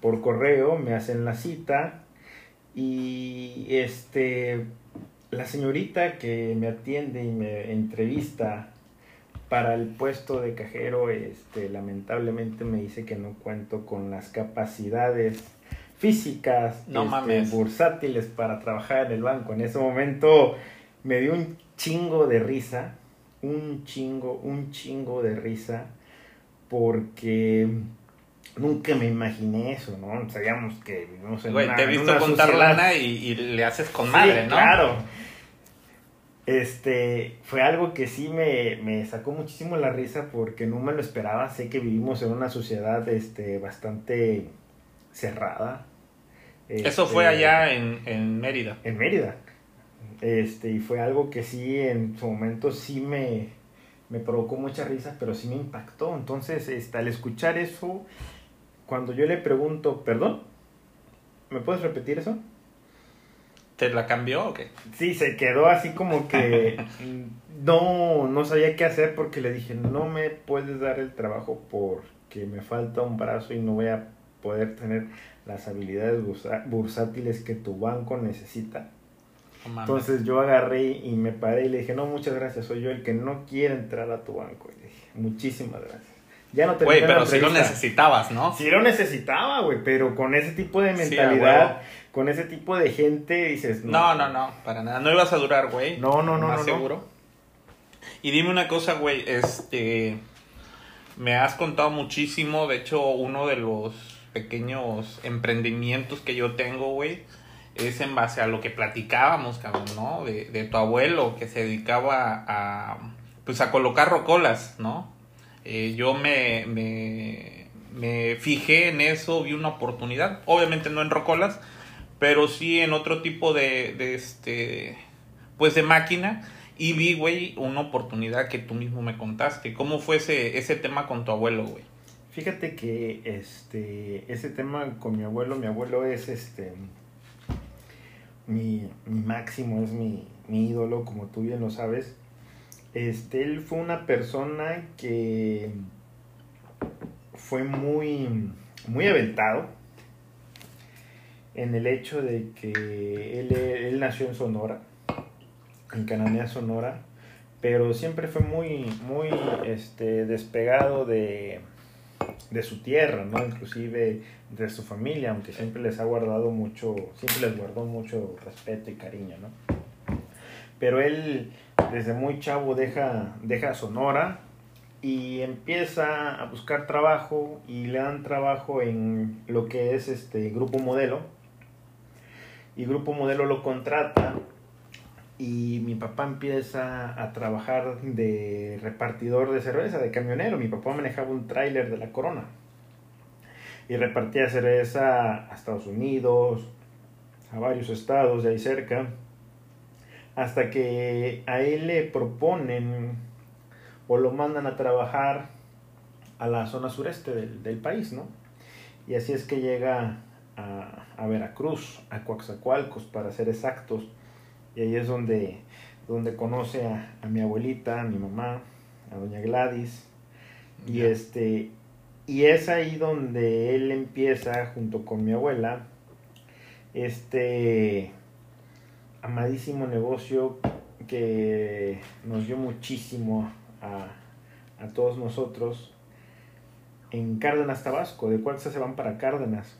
por correo, me hacen la cita y este la señorita que me atiende y me entrevista para el puesto de cajero, este lamentablemente me dice que no cuento con las capacidades físicas no este, mames. bursátiles para trabajar en el banco. En ese momento me dio un chingo de risa, un chingo, un chingo de risa, porque nunca me imaginé eso, ¿no? Sabíamos que vivimos en Güey, una te he visto contar sociedad- lana y, y le haces con Sí, madre, ¿no? claro. Este, fue algo que sí me, me sacó muchísimo la risa porque no me lo esperaba. Sé que vivimos en una sociedad, este, bastante cerrada. Eso Este, fue allá en, en Mérida. en Mérida. Este, y fue algo que sí, en su momento sí me, me provocó mucha risa, pero sí me impactó. Entonces, este, al escuchar eso, cuando yo le pregunto, perdón, ¿me puedes repetir eso? ¿Te la cambió o qué? Sí, se quedó así como que no, no sabía qué hacer porque le dije, no me puedes dar el trabajo porque me falta un brazo y no voy a poder tener las habilidades bursátiles que tu banco necesita. Entonces yo agarré y me paré y le dije, no, muchas gracias, soy yo el que no quiere entrar a tu banco. Y le dije, muchísimas gracias. Ya no terminé Güey, pero si lo necesitabas, ¿no? Sí lo necesitaba, güey, pero con ese tipo de mentalidad. Con ese tipo de gente, dices, No, no, no, para nada. No ibas a durar, güey. No, no, no, Más no, no. seguro. Y dime una cosa, güey, este... Me has contado muchísimo, de hecho, uno de los pequeños emprendimientos que yo tengo, güey, es en base a lo que platicábamos, cabrón, ¿no? De, de tu abuelo que se dedicaba a, pues, a colocar rocolas, ¿no? Eh, yo me, me, me fijé en eso, vi una oportunidad, obviamente no en rocolas, pero sí en otro tipo de, de este, pues de máquina. Y vi, güey, una oportunidad que tú mismo me contaste. ¿Cómo fue ese, ese tema con tu abuelo, güey? Fíjate que este ese tema con mi abuelo, mi abuelo es este mi, mi máximo, es mi, mi ídolo, como tú bien lo sabes. Este, él fue una persona que fue muy, muy aventado en el hecho de que él, él nació en Sonora, en Cananea, Sonora, pero siempre fue muy, muy este, despegado de, de su tierra, ¿no? Inclusive de su familia, aunque siempre les ha guardado mucho, siempre les guardó mucho respeto y cariño, ¿no? Pero él desde muy chavo deja, deja Sonora y empieza a buscar trabajo y le dan trabajo en lo que es este Grupo Modelo. Y Grupo Modelo lo contrata y mi papá empieza a trabajar de repartidor de cerveza, de camionero. Mi papá manejaba un tráiler de la Corona y repartía cerveza a Estados Unidos, a varios estados de ahí cerca, hasta que a él le proponen o lo mandan a trabajar a la zona sureste del, del país, ¿no? Y así es que llega a, a Veracruz, a Coaxacualcos, para ser exactos. Y ahí es donde, donde conoce a, a mi abuelita, a mi mamá, a doña Gladys. Y este y es ahí donde él empieza junto con mi abuela este amadísimo negocio que nos dio muchísimo a, a todos nosotros en Cárdenas, Tabasco. De Cuaxa se van para Cárdenas.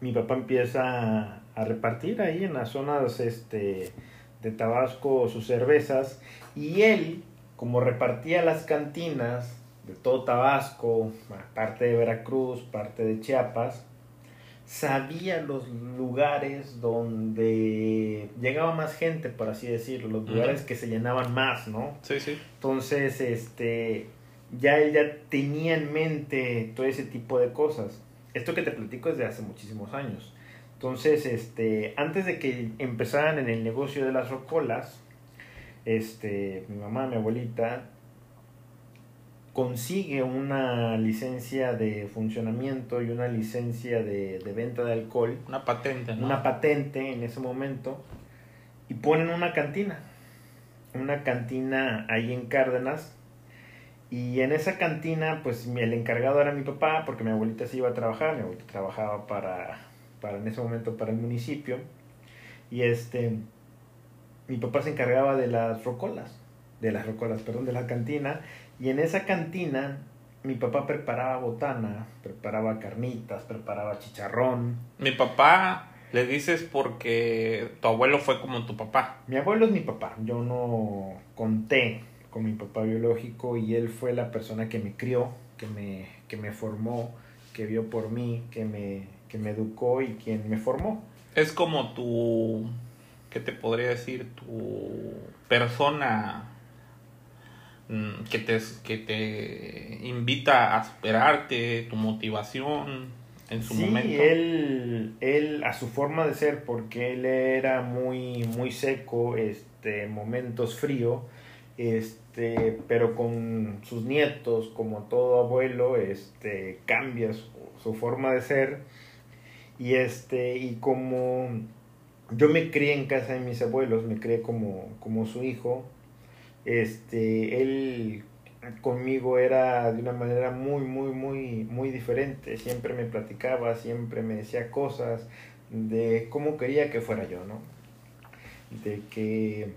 Mi papá empieza a, repartir ahí en las zonas este, de Tabasco sus cervezas y él, como repartía las cantinas de todo Tabasco, parte de Veracruz, parte de Chiapas, sabía los lugares donde llegaba más gente, por así decirlo, los lugares que se llenaban más, ¿no? Sí, sí. Entonces, este, ya él ya tenía en mente todo ese tipo de cosas. Esto que te platico es de hace muchísimos años. Entonces, este, antes de que empezaran en el negocio de las rocolas, este, mi mamá, mi abuelita, consigue una licencia de funcionamiento y una licencia de, de venta de alcohol Una patente, ¿no? una patente en ese momento y ponen una cantina, una cantina ahí en Cárdenas y en esa cantina pues el encargado era mi papá porque mi abuelita se iba a trabajar, mi abuelita trabajaba para, para en ese momento para el municipio y este mi papá se encargaba de las rocolas, de las rocolas, perdón, de la cantina y en esa cantina mi papá preparaba botana, preparaba carnitas, preparaba chicharrón, Mi papá le dices porque tu abuelo fue como tu papá. Mi abuelo es mi papá. Yo no conté con mi papá biológico y él fue la persona que me crió, que me, que me formó, que vio por mí, que me, que me educó y quien me formó. Es como tu, ¿qué te podría decir? Tu persona mm, que te, que te invita a superarte, tu motivación en su sí, momento. él, él a su forma de ser, porque él era muy, muy seco, este, en momentos frío, este, pero con sus nietos, como todo abuelo, este, cambia su, su forma de ser, y este, y como yo me crié en casa de mis abuelos, me crié como, como su hijo, este, él conmigo era de una manera muy, muy, muy, muy diferente. Siempre me platicaba, siempre me decía cosas de cómo quería que fuera yo, ¿no? De que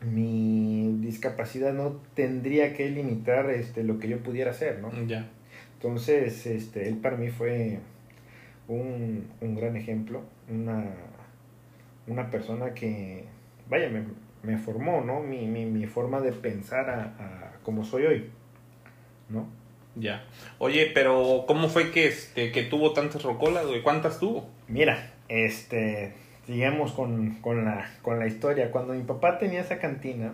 mi discapacidad no tendría que limitar este, lo que yo pudiera hacer, ¿no? Ya. Entonces, este, él para mí fue un, un gran ejemplo, una, una persona que, vaya, me, me formó, ¿no? Mi, mi, mi forma de pensar a, a como soy hoy, ¿no? Ya. Oye, pero ¿cómo fue que este que tuvo tantas rocolas, güey? ¿Cuántas tuvo? Mira, este, sigamos con, con, la, con la historia. Cuando mi papá tenía esa cantina,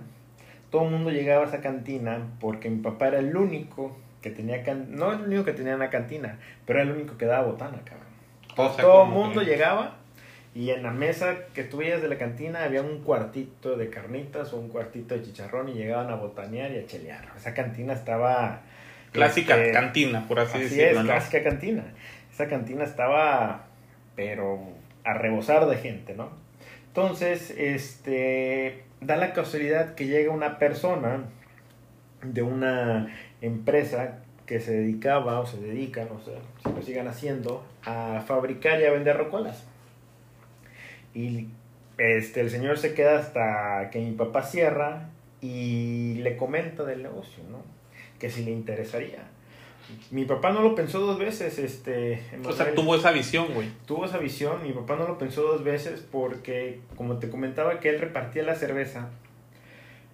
todo el mundo llegaba a esa cantina porque mi papá era el único que tenía, can- no el único que tenía una cantina, pero era el único que daba botana, cabrón. O sea, todo el mundo que- llegaba y en la mesa que tú veías de la cantina había un cuartito de carnitas o un cuartito de chicharrón y llegaban a botanear y a chelear. Esa cantina estaba... Clásica este, cantina, por así, Así decirlo, es, ¿no? clásica cantina. Esa cantina estaba, pero a rebosar de gente, ¿no? Entonces, este, da la casualidad que llega una persona de una empresa que se dedicaba o se dedica, no sé, lo sigan haciendo, a fabricar y a vender rocolas. Y este, el señor se queda hasta que mi papá cierra y le comenta del negocio, ¿no? Que si le interesaría. Mi papá no lo pensó dos veces, este... O sea, tuvo esa visión, güey. tuvo esa visión, mi papá no lo pensó dos veces porque, como te comentaba que él repartía la cerveza,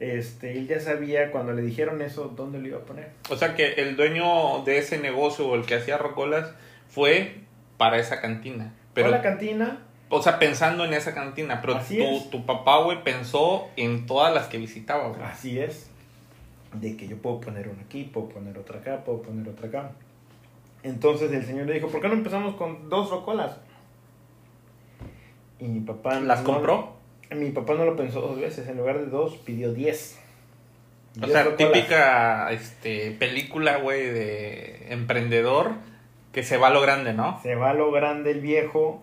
este, él ya sabía cuando le dijeron eso, dónde lo iba a poner. O sea que el dueño de ese negocio o el que hacía rocolas fue para esa cantina. Pero la cantina o sea, pensando en esa cantina, pero tu, tu papá, güey, pensó en todas las que visitaba, güey. Así es. De que yo puedo poner una aquí, puedo poner otra acá, puedo poner otra acá. Entonces el señor le dijo, ¿por qué no empezamos con dos rocolas? Y mi papá... ¿Las no- compró? Mi papá no lo pensó dos veces, en lugar de dos pidió diez. O sea, rocolas. típica este, película, güey, de emprendedor que se va a lo grande, ¿no? Se va a lo grande el viejo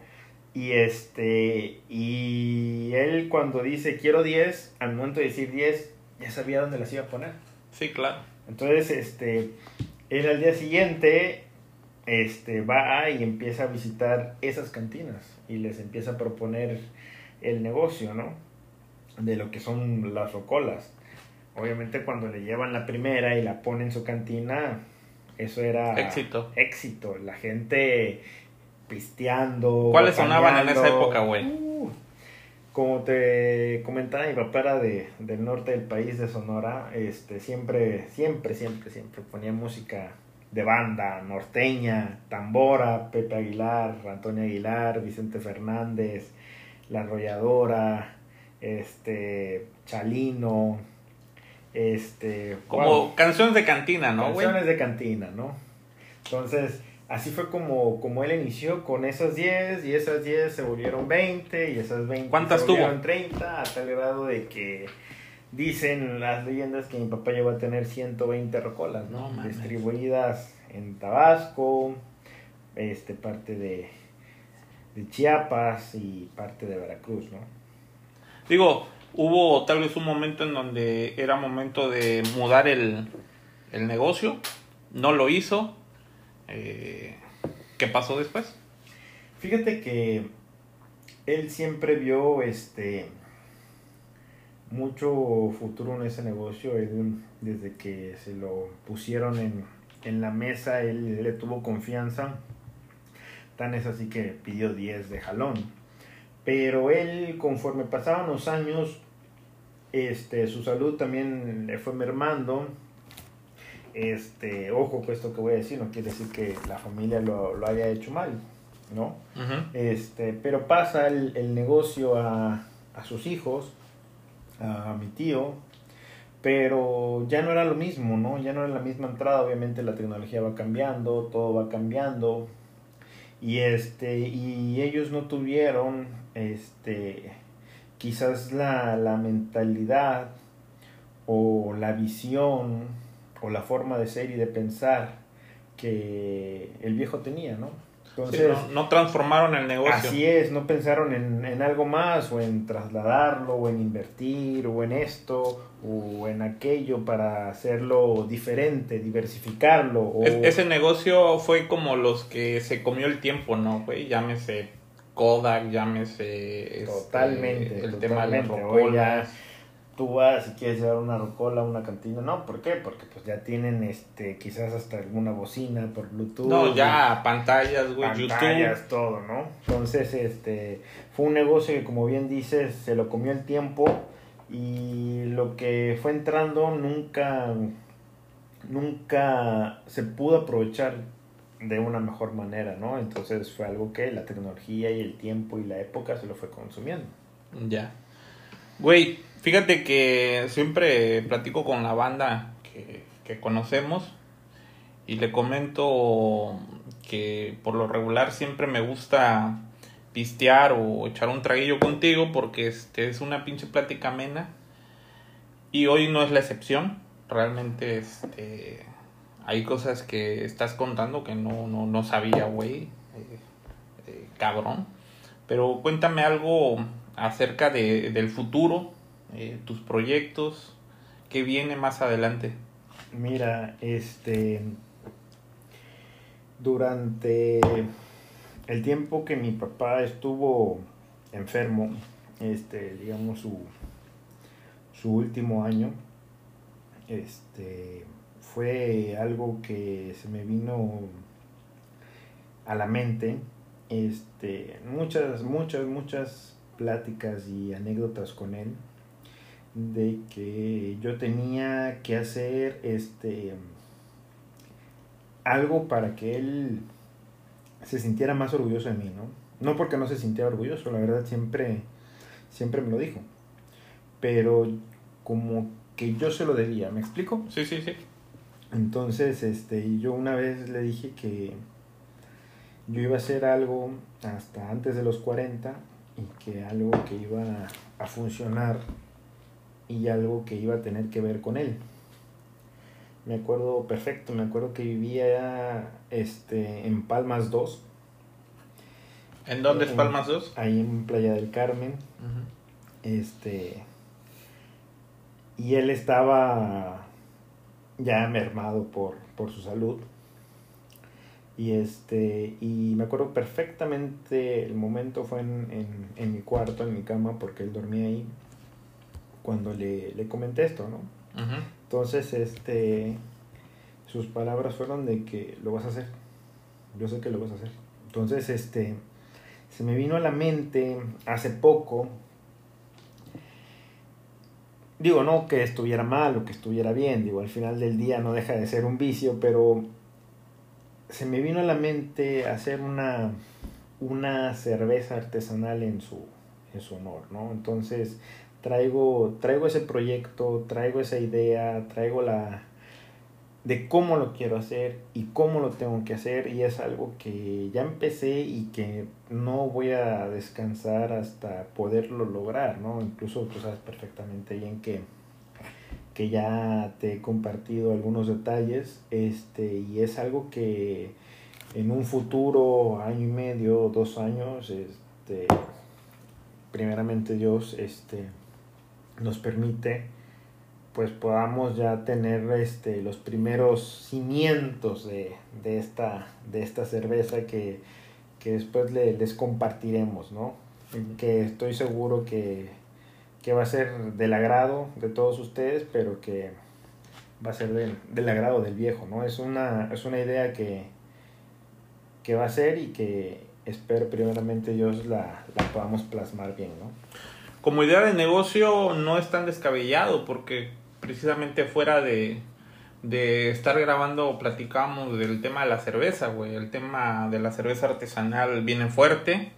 y este y él cuando dice quiero 10, al momento de decir 10 ya sabía dónde las iba a poner. Sí, claro. Entonces, este él al día siguiente este va y empieza a visitar esas cantinas y les empieza a proponer el negocio, ¿no? De lo que son las rocolas. Obviamente cuando le llevan la primera y la pone en su cantina, eso era Éxito. éxito. La gente pisteando. ¿Cuáles sonaban en esa época, güey? Uh, como te comentaba, mi papá era de, del norte del país, de Sonora. Este, siempre, siempre, siempre, siempre ponía música de banda, norteña, tambora, Pepe Aguilar, Antonio Aguilar, Vicente Fernández, La Arrolladora, este, Chalino, este, Como wow, canciones de cantina, ¿no, canciones de cantina, ¿no? Entonces, así fue como, como él inició con esas 10 y esas 10 se volvieron 20 y esas 20 ¿Cuántas se tuvo? volvieron 30 a tal grado de que dicen las leyendas que mi papá llegó a tener 120 rocolas, ¿no? No. Distribuidas en Tabasco, este parte de, de Chiapas y parte de Veracruz, ¿no? Digo, hubo tal vez un momento en donde era momento de mudar el, el negocio, no lo hizo. Eh, ¿Qué pasó después? Fíjate que él siempre vio este mucho futuro en ese negocio. Él, desde que se lo pusieron en, en la mesa, él le tuvo confianza. Tan es así que pidió 10 de jalón. Pero él, conforme pasaban los años, este, su salud también le fue mermando. Este, ojo con esto que voy a decir, no quiere decir que la familia lo, lo haya hecho mal, ¿no? Este, pero pasa el, el negocio a, a sus hijos, a mi tío, pero ya no era lo mismo, ¿no? Ya no era la misma entrada, obviamente la tecnología va cambiando, todo va cambiando. Y este, y ellos no tuvieron este quizás la, la mentalidad o la visión o la forma de ser y de pensar que el viejo tenía, ¿no? Sí, Entonces, no, no transformaron el negocio. Así es, no pensaron en, en algo más o en trasladarlo o en invertir o en esto o en aquello para hacerlo diferente, diversificarlo. O... Es- ese negocio fue como los que se comió el tiempo, ¿no, güey? Llámese Kodak, llámese... este, Totalmente, el tema de las tú vas y quieres llevar una rocola, una cantina, no, ¿por qué? Porque pues ya tienen este quizás hasta alguna bocina por Bluetooth. No, ya pantallas, güey, pantallas, YouTube. todo, ¿no? Entonces, este, fue un negocio que como bien dices, se lo comió el tiempo y lo que fue entrando nunca, nunca se pudo aprovechar de una mejor manera, ¿no? Entonces fue algo que la tecnología y el tiempo y la época se lo fue consumiendo. Ya. Güey, fíjate que siempre platico con la banda que, que conocemos y le comento que por lo regular siempre me gusta pistear o echar un traguillo contigo porque este es una pinche plática amena y hoy no es la excepción. Realmente este hay cosas que estás contando que no, no, no sabía, güey. Eh, eh, cabrón. Pero cuéntame algo acerca de, del futuro, eh, tus proyectos, qué viene más adelante. Mira, este. Durante el tiempo que mi papá estuvo enfermo, este, digamos su, su último año, este, fue algo que se me vino a la mente, este, muchas, muchas, muchas pláticas y anécdotas con él de que yo tenía que hacer este algo para que él se sintiera más orgulloso de mí, ¿no? No porque no se sintiera orgulloso, la verdad siempre, siempre me lo dijo. Pero como que yo se lo debía, ¿me explico? Sí, sí, sí. Entonces, este, yo una vez le dije que yo iba a hacer algo hasta antes de los 40 y que algo que iba a funcionar y algo que iba a tener que ver con él. Me acuerdo perfecto, me acuerdo que vivía este, en Palmas 2. ¿En dónde es Palmas 2? Ahí en Playa del Carmen. Este. Y él estaba ya mermado por, por su salud. Y este. Y me acuerdo perfectamente. El momento fue en, en, en mi cuarto, en mi cama, porque él dormía ahí. Cuando le, le comenté esto, ¿no? Entonces, este, sus palabras fueron de que lo vas a hacer. Yo sé que lo vas a hacer. Entonces, este, se me vino a la mente hace poco. Digo, no que estuviera mal o que estuviera bien, digo, al final del día no deja de ser un vicio, pero se me vino a la mente hacer una, una cerveza artesanal en su, en su honor, ¿no? Entonces, traigo, traigo ese proyecto, traigo esa idea, traigo la de cómo lo quiero hacer y cómo lo tengo que hacer y es algo que ya empecé y que no voy a descansar hasta poderlo lograr, ¿no? Incluso tú sabes perfectamente bien que, que ya te he compartido algunos detalles este, y es algo que en un futuro, año y medio, dos años, este, primeramente Dios, este, nos permite pues podamos ya tener este, los primeros cimientos de, esta, de esta cerveza que, después les compartiremos, ¿no? Que estoy seguro que, va a ser del agrado de todos ustedes, pero que va a ser del, agrado del viejo, ¿no? Es una, es una idea que, que va a ser y que espero primeramente Dios la, la podamos plasmar bien, ¿no? como idea de negocio no es tan descabellado porque precisamente fuera de, de estar grabando platicamos del tema de la cerveza, güey. El tema de la cerveza artesanal viene fuerte.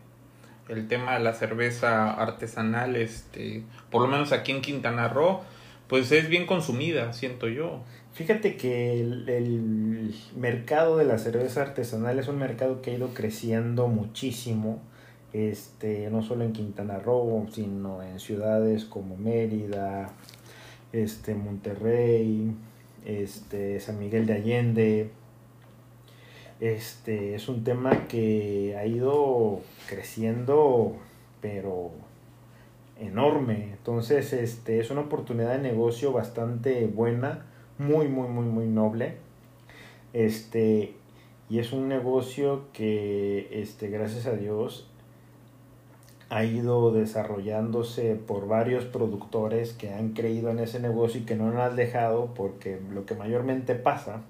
El tema de la cerveza artesanal, este, por lo menos aquí en Quintana Roo, pues es bien consumida, siento yo. Fíjate que el, mercado de la cerveza artesanal es un mercado que ha ido creciendo muchísimo este, no solo en Quintana Roo, sino en ciudades como Mérida, este, Monterrey, este, San Miguel de Allende. Este, es un tema que ha ido creciendo, pero enorme. Entonces, este, es una oportunidad de negocio bastante buena, muy, muy, muy, muy noble. Este, y es un negocio que, este, gracias a Dios, ha ido desarrollándose por varios productores que han creído en ese negocio y que no lo han dejado porque lo que mayormente pasa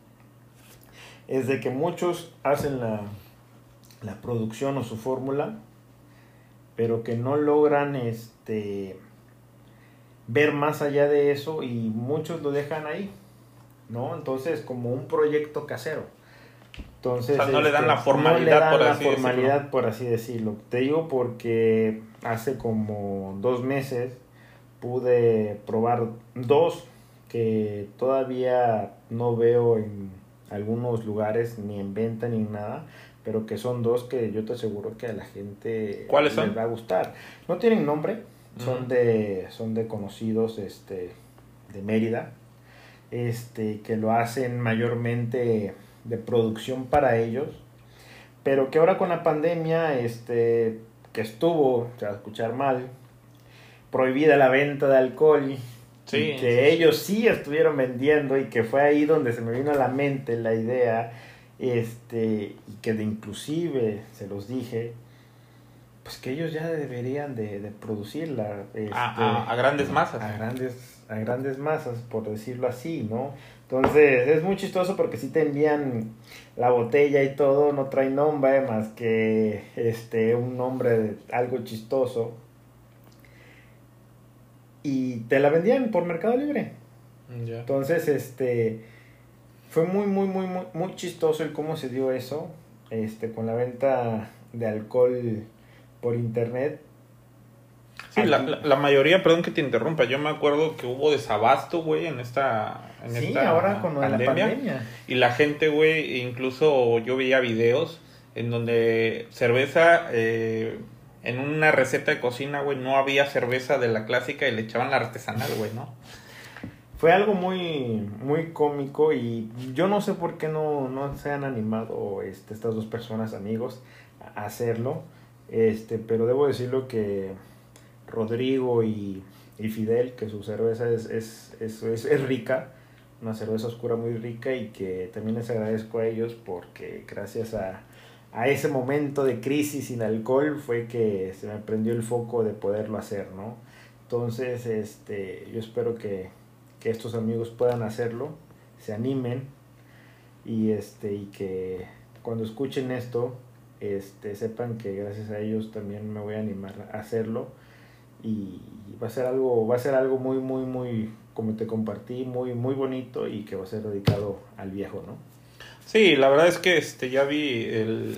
es de que muchos hacen la, la producción o su fórmula pero que no logran este ver más allá de eso y muchos lo dejan ahí no entonces como un proyecto casero. Entonces, no le dan la este, formalidad, por, así formalidad por así decirlo. Te digo porque hace como dos meses pude probar dos que todavía no veo en algunos lugares ni en venta ni en nada, pero que son dos que yo te aseguro que a la gente ¿Cuáles les va a gustar. No tienen nombre, son de son de conocidos este de Mérida, este que lo hacen mayormente de producción para ellos, pero que ahora con la pandemia, este, que estuvo, se va a escuchar mal, prohibida la venta de alcohol, sí, que ellos sí estuvieron vendiendo y que fue ahí donde se me vino a la mente la idea, este, y que de inclusive, se los dije, pues que ellos ya deberían de, de producirla. Este, a, grandes masas. A grandes, a grandes masas, por decirlo así, ¿no? Entonces es muy chistoso porque si te envían la botella y todo, no trae nombre más que este un nombre de algo chistoso. Y te la vendían por Mercado Libre. Entonces, este fue muy, muy, muy, muy, muy chistoso el cómo se dio eso. este, con la venta de alcohol por internet. Sí, la, la, la mayoría, perdón que te interrumpa, yo me acuerdo que hubo desabasto, güey, en esta, en sí, esta ahora con la pandemia. Y la gente, güey, incluso yo veía videos en donde cerveza, eh, en una receta de cocina, güey, no había cerveza de la clásica y le echaban la artesanal, güey, ¿no? Fue algo muy, muy cómico y yo no sé por qué no, no se han animado este, estas dos personas, amigos, a hacerlo. Este, pero debo decirlo que Rodrigo y, y Fidel, que su cerveza es, es, es, es, es rica, una cerveza oscura muy rica y que también les agradezco a ellos porque gracias a, a ese momento de crisis sin alcohol fue que se me prendió el foco de poderlo hacer, ¿no? Entonces, este, yo espero que, que estos amigos puedan hacerlo, se animen y este y que cuando escuchen esto, este sepan que gracias a ellos también me voy a animar a hacerlo y va a ser algo va a ser algo muy muy muy como te compartí muy muy bonito y que va a ser dedicado al viejo, ¿no? Sí, la verdad es que este ya vi el,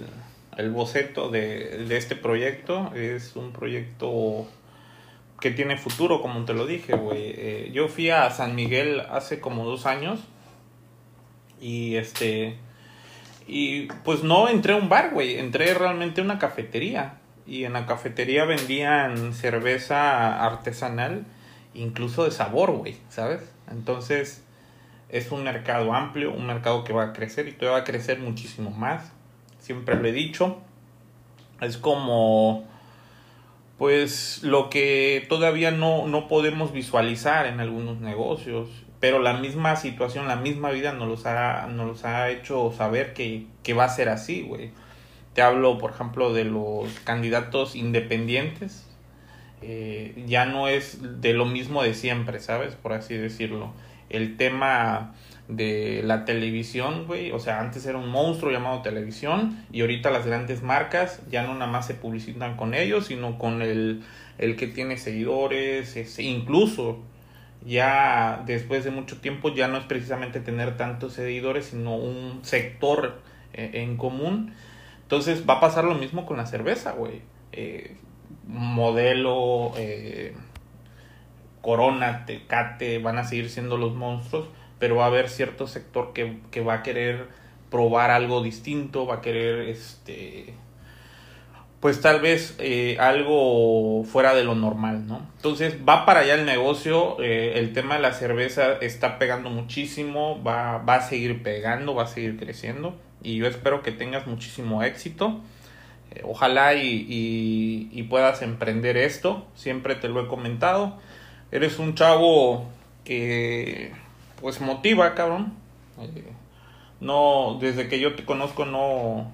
el boceto de, de este proyecto. Es un proyecto que tiene futuro, como te lo dije, güey. Eh, yo fui a San Miguel hace como dos años. Y este. Y pues no entré a un bar, güey. Entré realmente a una cafetería. Y en la cafetería vendían cerveza artesanal, incluso de sabor, güey, ¿sabes? Entonces es un mercado amplio, un mercado que va a crecer y todavía va a crecer muchísimo más. Siempre lo he dicho. Es como, pues, lo que todavía no, no podemos visualizar en algunos negocios. Pero la misma situación, la misma vida nos los ha, los ha hecho saber que, que va a ser así, güey. Te hablo, por ejemplo, de los candidatos independientes. Eh, ya no es de lo mismo de siempre, ¿sabes? Por así decirlo el tema de la televisión, güey. O sea, antes era un monstruo llamado televisión y ahorita las grandes marcas ya no nada más se publicitan con ellos, sino con el, el que tiene seguidores, ese, incluso ya después de mucho tiempo ya no es precisamente tener tantos seguidores, sino un sector eh, en común. Entonces va a pasar lo mismo con la cerveza, güey. Eh, modelo, eh, Corona, Tecate, van a seguir siendo los monstruos, pero va a haber cierto sector que, que va a querer probar algo distinto, va a querer, este, pues tal vez eh, algo fuera de lo normal, ¿no? Entonces va para allá el negocio, eh, el tema de la cerveza está pegando muchísimo, va, va a seguir pegando, va a seguir creciendo y yo espero que tengas muchísimo éxito. Eh, ojalá y, y, y puedas emprender esto, siempre te lo he comentado eres un chavo que pues motiva, cabrón. Eh, no, desde que yo te conozco no,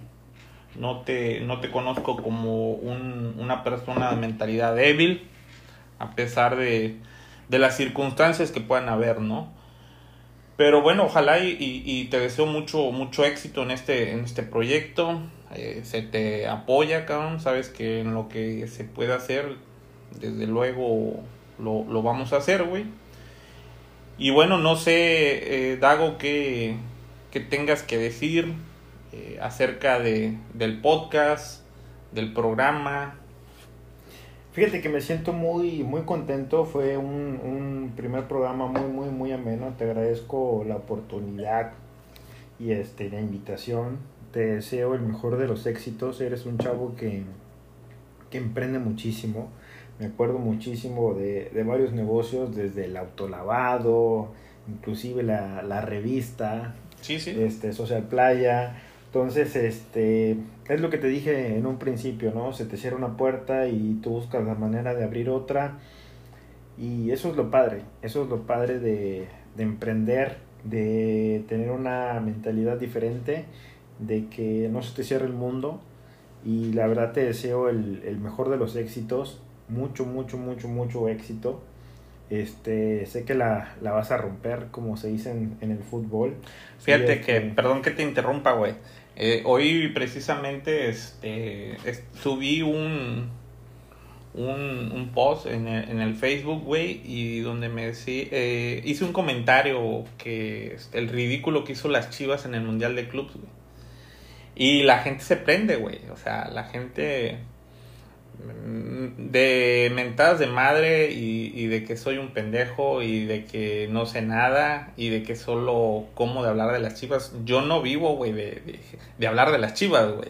no te, no te conozco como un, una persona de mentalidad débil, a pesar de, de las circunstancias que puedan haber, ¿no? Pero bueno, ojalá y, te deseo mucho, mucho éxito en este, en este proyecto. Eh, se te apoya, cabrón. Sabes que en lo que se puede hacer, desde luego lo, lo vamos a hacer, güey. Y bueno, no sé, eh, Dago, qué, qué tengas que decir eh, acerca de, del podcast, del programa. Fíjate que me siento muy, muy contento. Fue un, un primer programa muy, muy, muy ameno. Te agradezco la oportunidad y este, la invitación. Te deseo el mejor de los éxitos. Eres un chavo que, que emprende muchísimo me acuerdo muchísimo de, de varios negocios, desde el autolavado, inclusive la, la revista, Sí, sí. este, Social Playa. Entonces, este, es lo que te dije en un principio, ¿no? Se te cierra una puerta y tú buscas la manera de abrir otra. Y eso es lo padre, eso es lo padre de, de emprender, de tener una mentalidad diferente, de que no se te cierre el mundo. Y la verdad te deseo el, el mejor de los éxitos mucho, mucho, mucho, mucho éxito. Este, sé que la, la vas a romper, como se dice en, en el fútbol. Fíjate Y, que, este, perdón que te interrumpa, güey. Eh, hoy precisamente este, es- subí un, un, un post en el, en el Facebook, güey, y donde me decía, eh, hice un comentario que este, el ridículo que hizo las Chivas en el Mundial de Clubs, güey. Y la gente se prende, güey. O sea, la gente de mentadas de madre y, y, de que soy un pendejo y de que no sé nada y de que solo como de hablar de las chivas. Yo no vivo, güey, de, de, hablar de las chivas, güey.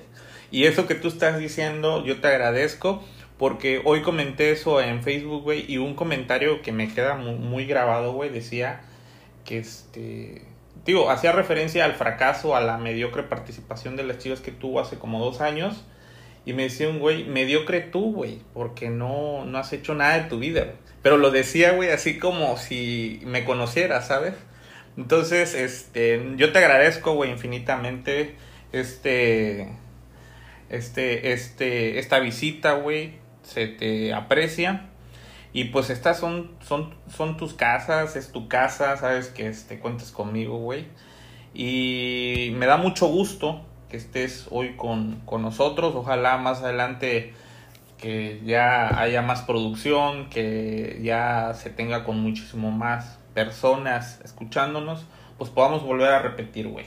Y eso que tú estás diciendo, yo te agradezco porque hoy comenté eso en Facebook, güey, y un comentario que me queda muy, muy grabado, güey, decía que este digo, hacía referencia al fracaso, a la mediocre participación de las chivas que tuvo hace como dos años. Y me decía un güey, mediocre tú, güey, porque no, no has hecho nada de tu vida. Pero lo decía, güey, así como si me conociera, ¿sabes? Entonces, este, yo te agradezco, güey, infinitamente este, este, este, esta visita, güey, se te aprecia. Y pues estas son, son, son tus casas, es tu casa, sabes que este, cuentes conmigo, güey. Y me da mucho gusto que estés hoy con, con nosotros. Ojalá más adelante que ya haya más producción, que ya se tenga con muchísimo más personas escuchándonos, pues podamos volver a repetir, güey.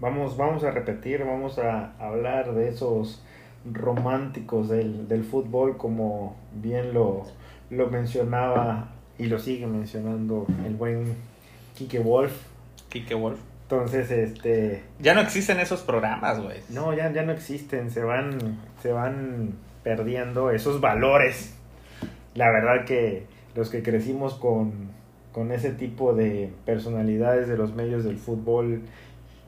Vamos, vamos a repetir, vamos a hablar de esos románticos del, del fútbol como bien lo, lo mencionaba y lo sigue mencionando el buen Kike Wolf. Kike Wolf. Entonces, este... Ya no existen esos programas, güey. No, ya, ya no existen, se van, se van perdiendo esos valores. La verdad que los que crecimos con, con ese tipo de personalidades de los medios del fútbol,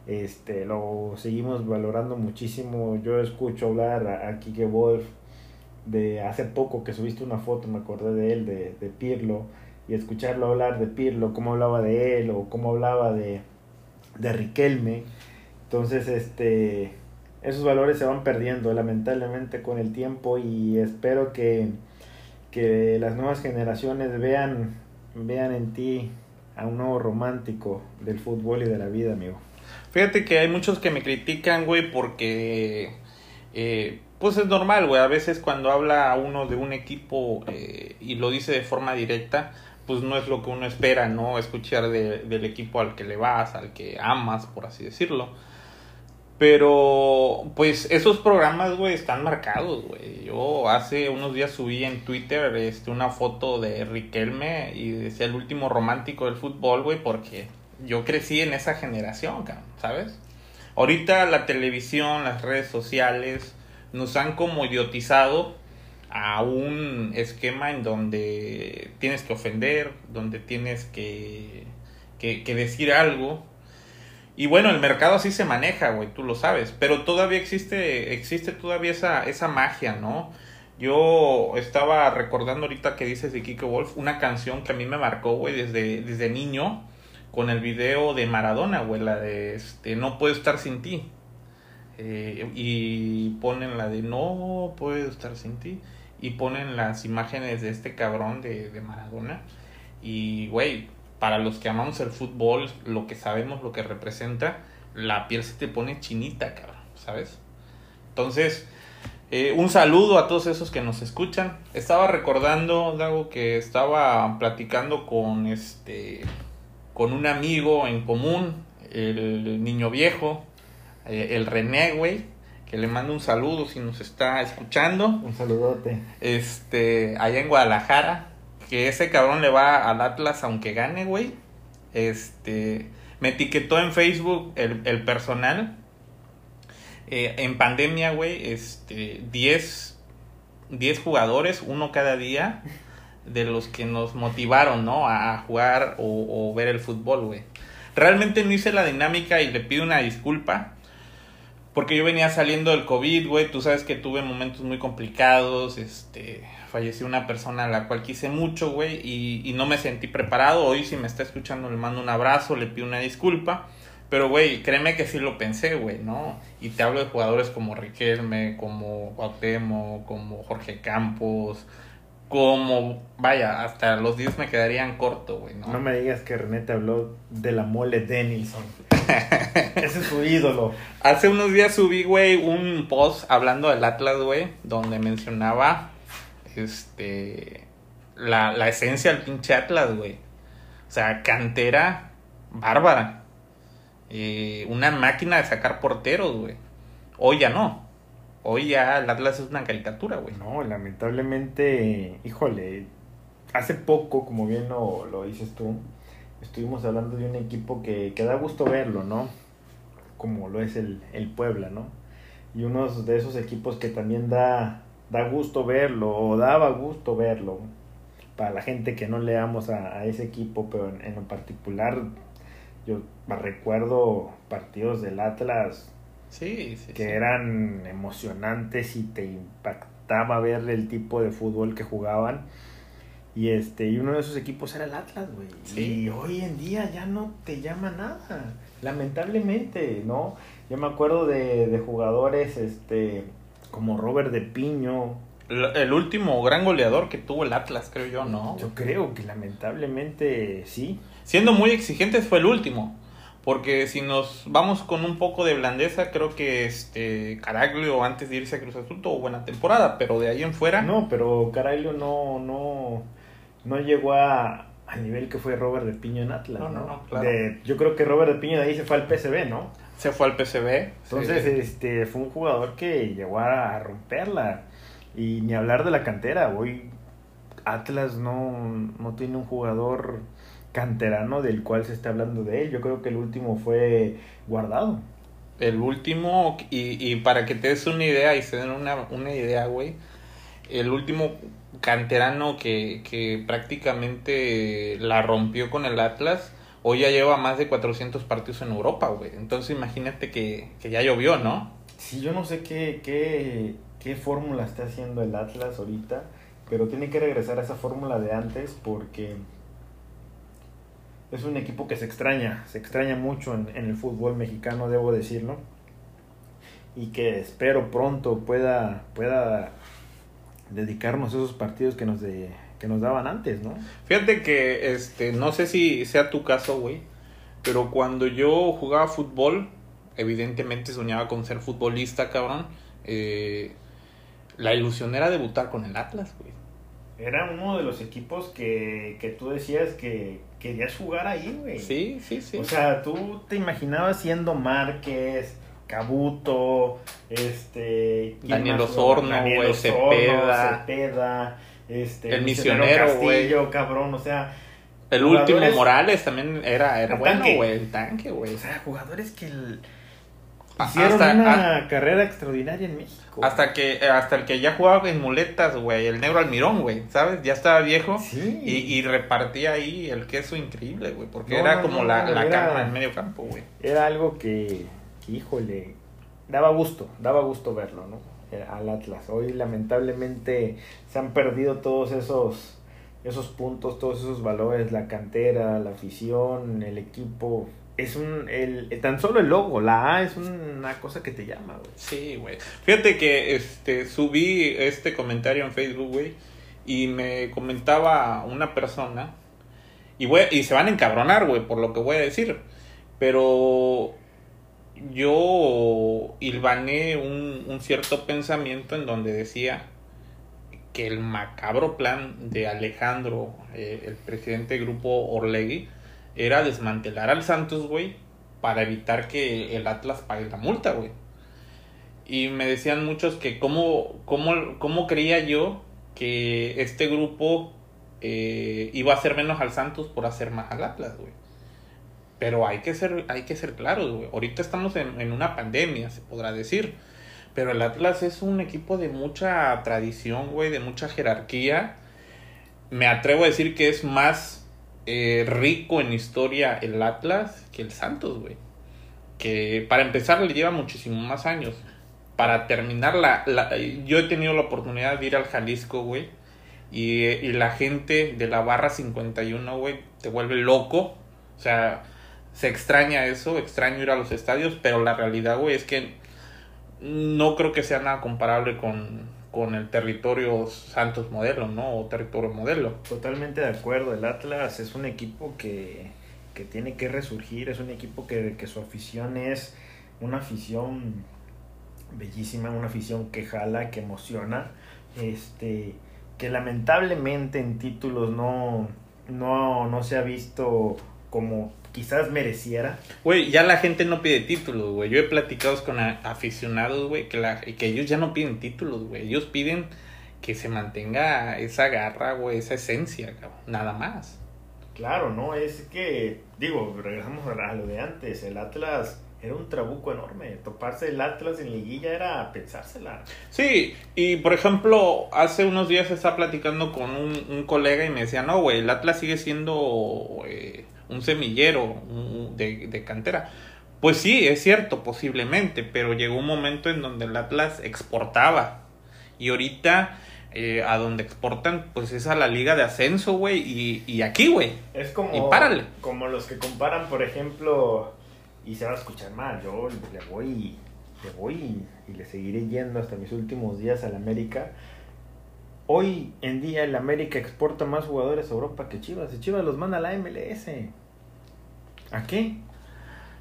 este, lo seguimos valorando muchísimo. Yo escucho hablar a, a Kike Wolf de hace poco que subiste una foto, me acordé de él, de, de Pirlo, y escucharlo hablar de Pirlo, cómo hablaba de él o cómo hablaba de, de Riquelme. Entonces, este, esos valores se van perdiendo lamentablemente con el tiempo y espero que, que las nuevas generaciones vean, vean en ti a un nuevo romántico del fútbol y de la vida, amigo. Fíjate que hay muchos que me critican, güey, porque... Eh, pues es normal, güey. A veces cuando habla uno de un equipo eh, y lo dice de forma directa, pues no es lo que uno espera, ¿no? Escuchar de, del equipo al que le vas, al que amas, por así decirlo. Pero, pues esos programas, güey, están marcados, güey. Yo hace unos días subí en Twitter este, una foto de Riquelme y decía el último romántico del fútbol, güey, porque yo crecí en esa generación, ¿sabes? Ahorita la televisión, las redes sociales, nos han como idiotizado a un esquema en donde tienes que ofender, donde tienes que, que, decir algo. Y bueno, el mercado así se maneja, güey, tú lo sabes. Pero todavía existe, existe todavía esa, esa magia, ¿no? Yo estaba recordando ahorita que dices de Kike Wolf, una canción que a mí me marcó, güey, desde, desde niño, con el video de Maradona, güey, la de este, No puedo estar sin ti. Eh, y ponen la de no puedo estar sin ti y ponen las imágenes de este cabrón de, de Maradona. Y güey para los que amamos el fútbol lo que sabemos lo que representa la piel se te pone chinita cabrón sabes entonces eh, un saludo a todos esos que nos escuchan. Estaba recordando Dago que estaba platicando con este con un amigo en común el niño viejo eh, el René, güey, que le mando un saludo si nos está escuchando. Un saludote. Este, allá en Guadalajara, que ese cabrón le va al Atlas aunque gane, güey. Este, me etiquetó en Facebook el, el personal. Eh, en pandemia, güey, este, 10, 10 jugadores, uno cada día, de los que nos motivaron, ¿no? A jugar o, o ver el fútbol, güey. Realmente no hice la dinámica y le pido una disculpa porque yo venía saliendo del COVID, güey, tú sabes que tuve momentos muy complicados, este, falleció una persona a la cual quise mucho, güey, y, y no me sentí preparado. Hoy si me está escuchando le mando un abrazo, le pido una disculpa. Pero, güey, créeme que sí lo pensé, güey, ¿no? Y te hablo de jugadores como Riquelme, como Cuauhtémoc, como Jorge Campos, como, vaya, hasta los 10 me quedarían corto, güey, ¿no? No me digas que René te habló de la mole Denilson. Ese es su ídolo. Hace unos días subí, güey, un post hablando del Atlas, güey, donde mencionaba, este, la, la esencia del pinche Atlas, güey. O sea, cantera bárbara. Eh, una máquina de sacar porteros, güey. Hoy ya no. Hoy ya el Atlas es una caricatura, güey. No, lamentablemente, híjole, hace poco, como bien lo, lo dices tú, estuvimos hablando de un equipo que, que da gusto verlo, ¿no? Como lo es el, el Puebla, ¿no? Y uno de esos equipos que también da, da gusto verlo, o daba gusto verlo, para la gente que no leamos a, a ese equipo, pero en, en particular, yo recuerdo partidos del Atlas Sí, sí. que sí. eran emocionantes y te impactaba ver el tipo de fútbol que jugaban. Y este, y uno de esos equipos era el Atlas, güey. Sí. Y hoy en día ya no te llama nada. Lamentablemente, ¿no? Yo me acuerdo de, de jugadores este como Robert de Piño. El, el último gran goleador que tuvo el Atlas, creo yo, ¿no? Yo creo que lamentablemente sí. Siendo muy exigentes fue el último. Porque si nos vamos con un poco de blandeza, creo que este Caraglio antes de irse a Cruz Azul tuvo buena temporada, pero de ahí en fuera No, pero Caraglio no, no, no llegó a, al nivel que fue Robert de Piño en Atlas, No, ¿no? claro. De- yo creo que Robert de Piño de ahí se fue al PSV, ¿no? se fue al PCB. Entonces, este, fue un jugador que llegó a, a romperla. Y ni hablar de la cantera. Hoy Atlas no, no tiene un jugador canterano del cual se está hablando de él. Yo creo que el último fue guardado. El último, y, y para que te des una idea y se den una, una idea, güey, el último canterano que, que prácticamente la rompió con el Atlas, hoy ya lleva más de 400 partidos en Europa, güey. Entonces imagínate que, que ya llovió, ¿no? Sí, yo no sé qué, qué, qué fórmula está haciendo el Atlas ahorita, pero tiene que regresar a esa fórmula de antes porque es un equipo que se extraña, se extraña mucho en, en el fútbol mexicano, debo decirlo, y que espero pronto pueda, pueda dedicarnos a esos partidos que nos, de, que nos daban antes, ¿no? Fíjate que, este, no sé si sea tu caso, güey, pero cuando yo jugaba fútbol, evidentemente soñaba con ser futbolista, cabrón. Eh, la ilusión era debutar con el Atlas, güey. Era uno de los equipos que, que tú decías que querías jugar ahí, güey. Sí, sí, sí. O sea, tú te imaginabas siendo Márquez, Cabuto, este... ¿quién Daniel? Osorno, güey, Cepeda. Cepeda, este, El misionero, Castillo, cabrón, o sea, el último Morales también era, era bueno, güey. El tanque, güey. o sea, jugadores que el- hicieron hasta- una carrera extraordinaria en México. Hasta que, hasta el que ya jugaba en muletas, güey, el negro Almirón, güey, ¿sabes? Ya estaba viejo Sí. y, y repartía ahí el queso increíble, güey, porque No, era no, como no, la, la cama en medio campo, güey. Era algo que, que, híjole, daba gusto, daba gusto verlo, ¿no? Eh, Al Atlas. Hoy lamentablemente se han perdido todos esos, esos puntos, todos esos valores, la cantera, la afición, el equipo. Es un, el, tan solo el logo, la A es una cosa que te llama, güey. Sí, güey. Fíjate que este subí este comentario en Facebook, güey, y me comentaba una persona y y se van a encabronar, güey, por lo que voy a decir, pero yo hilvané un, un cierto pensamiento en donde decía que el macabro plan de Alejandro, eh, el presidente del grupo Orlegui, era desmantelar al Santos, güey, para evitar que el Atlas pague la multa, güey. Y me decían muchos que cómo, cómo, cómo creía yo que este grupo eh, iba a hacer menos al Santos por hacer más al Atlas, güey. Pero hay que ser, hay que ser claros, güey. Ahorita estamos en, en una pandemia, se podrá decir. Pero el Atlas es un equipo de mucha tradición, güey, de mucha jerarquía. Me atrevo a decir que es más eh, rico en historia el Atlas que el Santos, güey. Que para empezar le lleva muchísimo más años. Para terminar, la, la- yo he tenido la oportunidad de ir al Jalisco, güey. Y, y la gente de la barra 51, güey, te vuelve loco. O sea, se extraña eso, extraño ir a los estadios, pero la realidad, güey, es que no creo que sea nada comparable con, con el territorio Santos modelo, ¿no? O territorio modelo. Totalmente de acuerdo, el Atlas es un equipo que, que tiene que resurgir, es un equipo que, que su afición es una afición bellísima, una afición que jala, que emociona, este, que lamentablemente en títulos no, no, no se ha visto como quizás mereciera. Güey, ya la gente no pide títulos, güey. Yo he platicado con aficionados, güey, que, la, que ellos ya no piden títulos, güey. Ellos piden que se mantenga esa garra, güey, esa esencia, cabrón. Nada más. Claro, ¿no? Es que, digo, regresamos a lo de antes. El Atlas era un trabuco enorme. Toparse el Atlas en liguilla era pensársela. Sí, y por ejemplo, hace unos días estaba platicando con un, un colega y me decía, no, güey, el Atlas sigue siendo eh, un semillero un- de, de cantera. Pues sí, es cierto, posiblemente, pero llegó un momento en donde el Atlas exportaba. Y ahorita eh, a donde exportan, pues es a la liga de ascenso, güey, y, y aquí, güey. Es como, Y párale. como los que comparan, por ejemplo, y se va a escuchar mal, yo le voy, le voy y, y le seguiré yendo hasta mis últimos días al América. Hoy en día el América exporta más jugadores a Europa que Chivas, y Chivas los manda a la MLS. ¿A qué?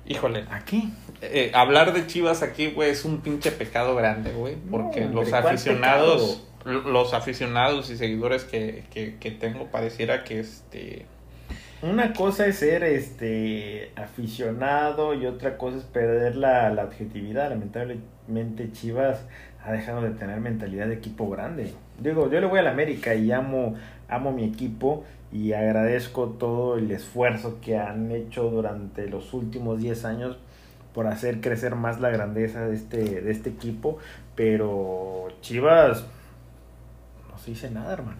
Híjole, ¿A qué? eh, hablar de Chivas aquí, güey, es un pinche pecado grande, güey. Porque No, los hombre, ¿cuál aficionados, los aficionados y seguidores que, que, que tengo, pareciera que este. Una cosa es ser este aficionado y otra cosa es perder la, la objetividad. Lamentablemente Chivas ha dejado de tener mentalidad de equipo grande. Digo, yo le voy a la América y amo, amo mi equipo y agradezco todo el esfuerzo que han hecho durante los últimos 10 años por hacer crecer más la grandeza de este, de este equipo. Pero Chivas no se dice nada, hermano.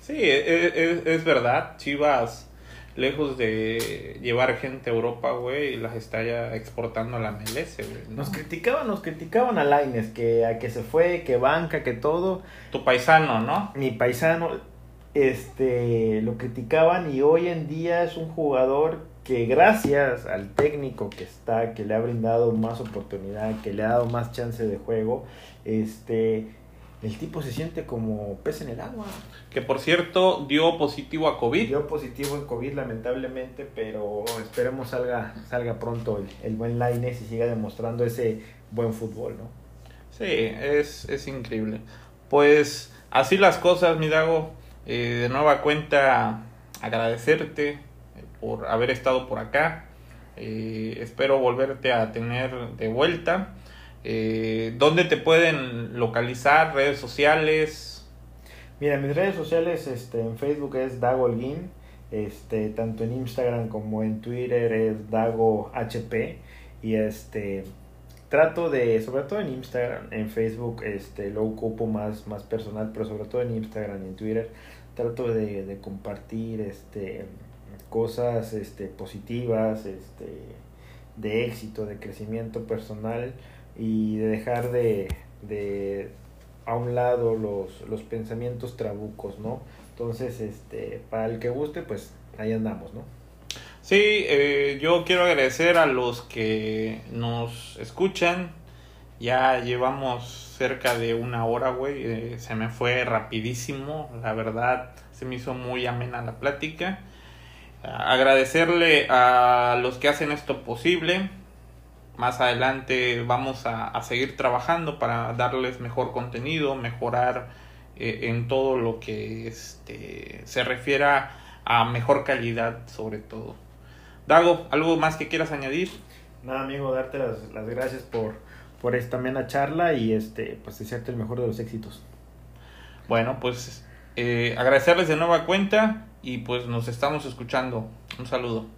Sí, es, es- es verdad. Chivas, lejos de llevar gente a Europa, güey, las está ya exportando a la MLS, güey. ¿no? Nos criticaban, nos criticaban a Laines, que a que se fue, que banca, que todo. Tu paisano, ¿no? Mi paisano, este, lo criticaban y hoy en día es un jugador que gracias al técnico que está, que le ha brindado más oportunidad, que le ha dado más chance de juego, este, el tipo se siente como pez en el agua. Que por cierto, dio positivo a COVID. Dio positivo en COVID lamentablemente, pero esperemos salga, salga pronto el, el buen Laines y siga demostrando ese buen fútbol, ¿no? Sí, es, es increíble. Pues así las cosas, mi Dago. Eh, de nueva cuenta, agradecerte eh, por haber estado por acá. Eh, espero volverte a tener de vuelta. ¿Dónde te pueden localizar? ¿Redes sociales? Mira, mis redes sociales este, en Facebook es Dago Holguín, este, tanto en Instagram como en Twitter es Dago HP y este trato de, sobre todo en Instagram, en Facebook este, lo ocupo más, más personal, pero sobre todo en Instagram y en Twitter trato de, de compartir este, cosas este, positivas, este, de éxito, de crecimiento personal y de dejar de, de a un lado los, los pensamientos trabucos, ¿no? Entonces, este, para el que guste, pues ahí andamos, ¿no? Sí, eh, yo quiero agradecer a los que nos escuchan. Ya llevamos cerca de una hora, güey. Eh, se me fue rapidísimo. La verdad, se me hizo muy amena la plática. Agradecerle a los que hacen esto posible. Más adelante vamos a, a seguir trabajando para darles mejor contenido, mejorar eh, en todo lo que este, se refiera a mejor calidad sobre todo. Dago, ¿algo más que quieras añadir? Nada, amigo, darte las, las gracias por, por esta amena charla y este, pues desearte el mejor de los éxitos. Bueno, pues eh, agradecerles de nueva cuenta y pues nos estamos escuchando. Un saludo.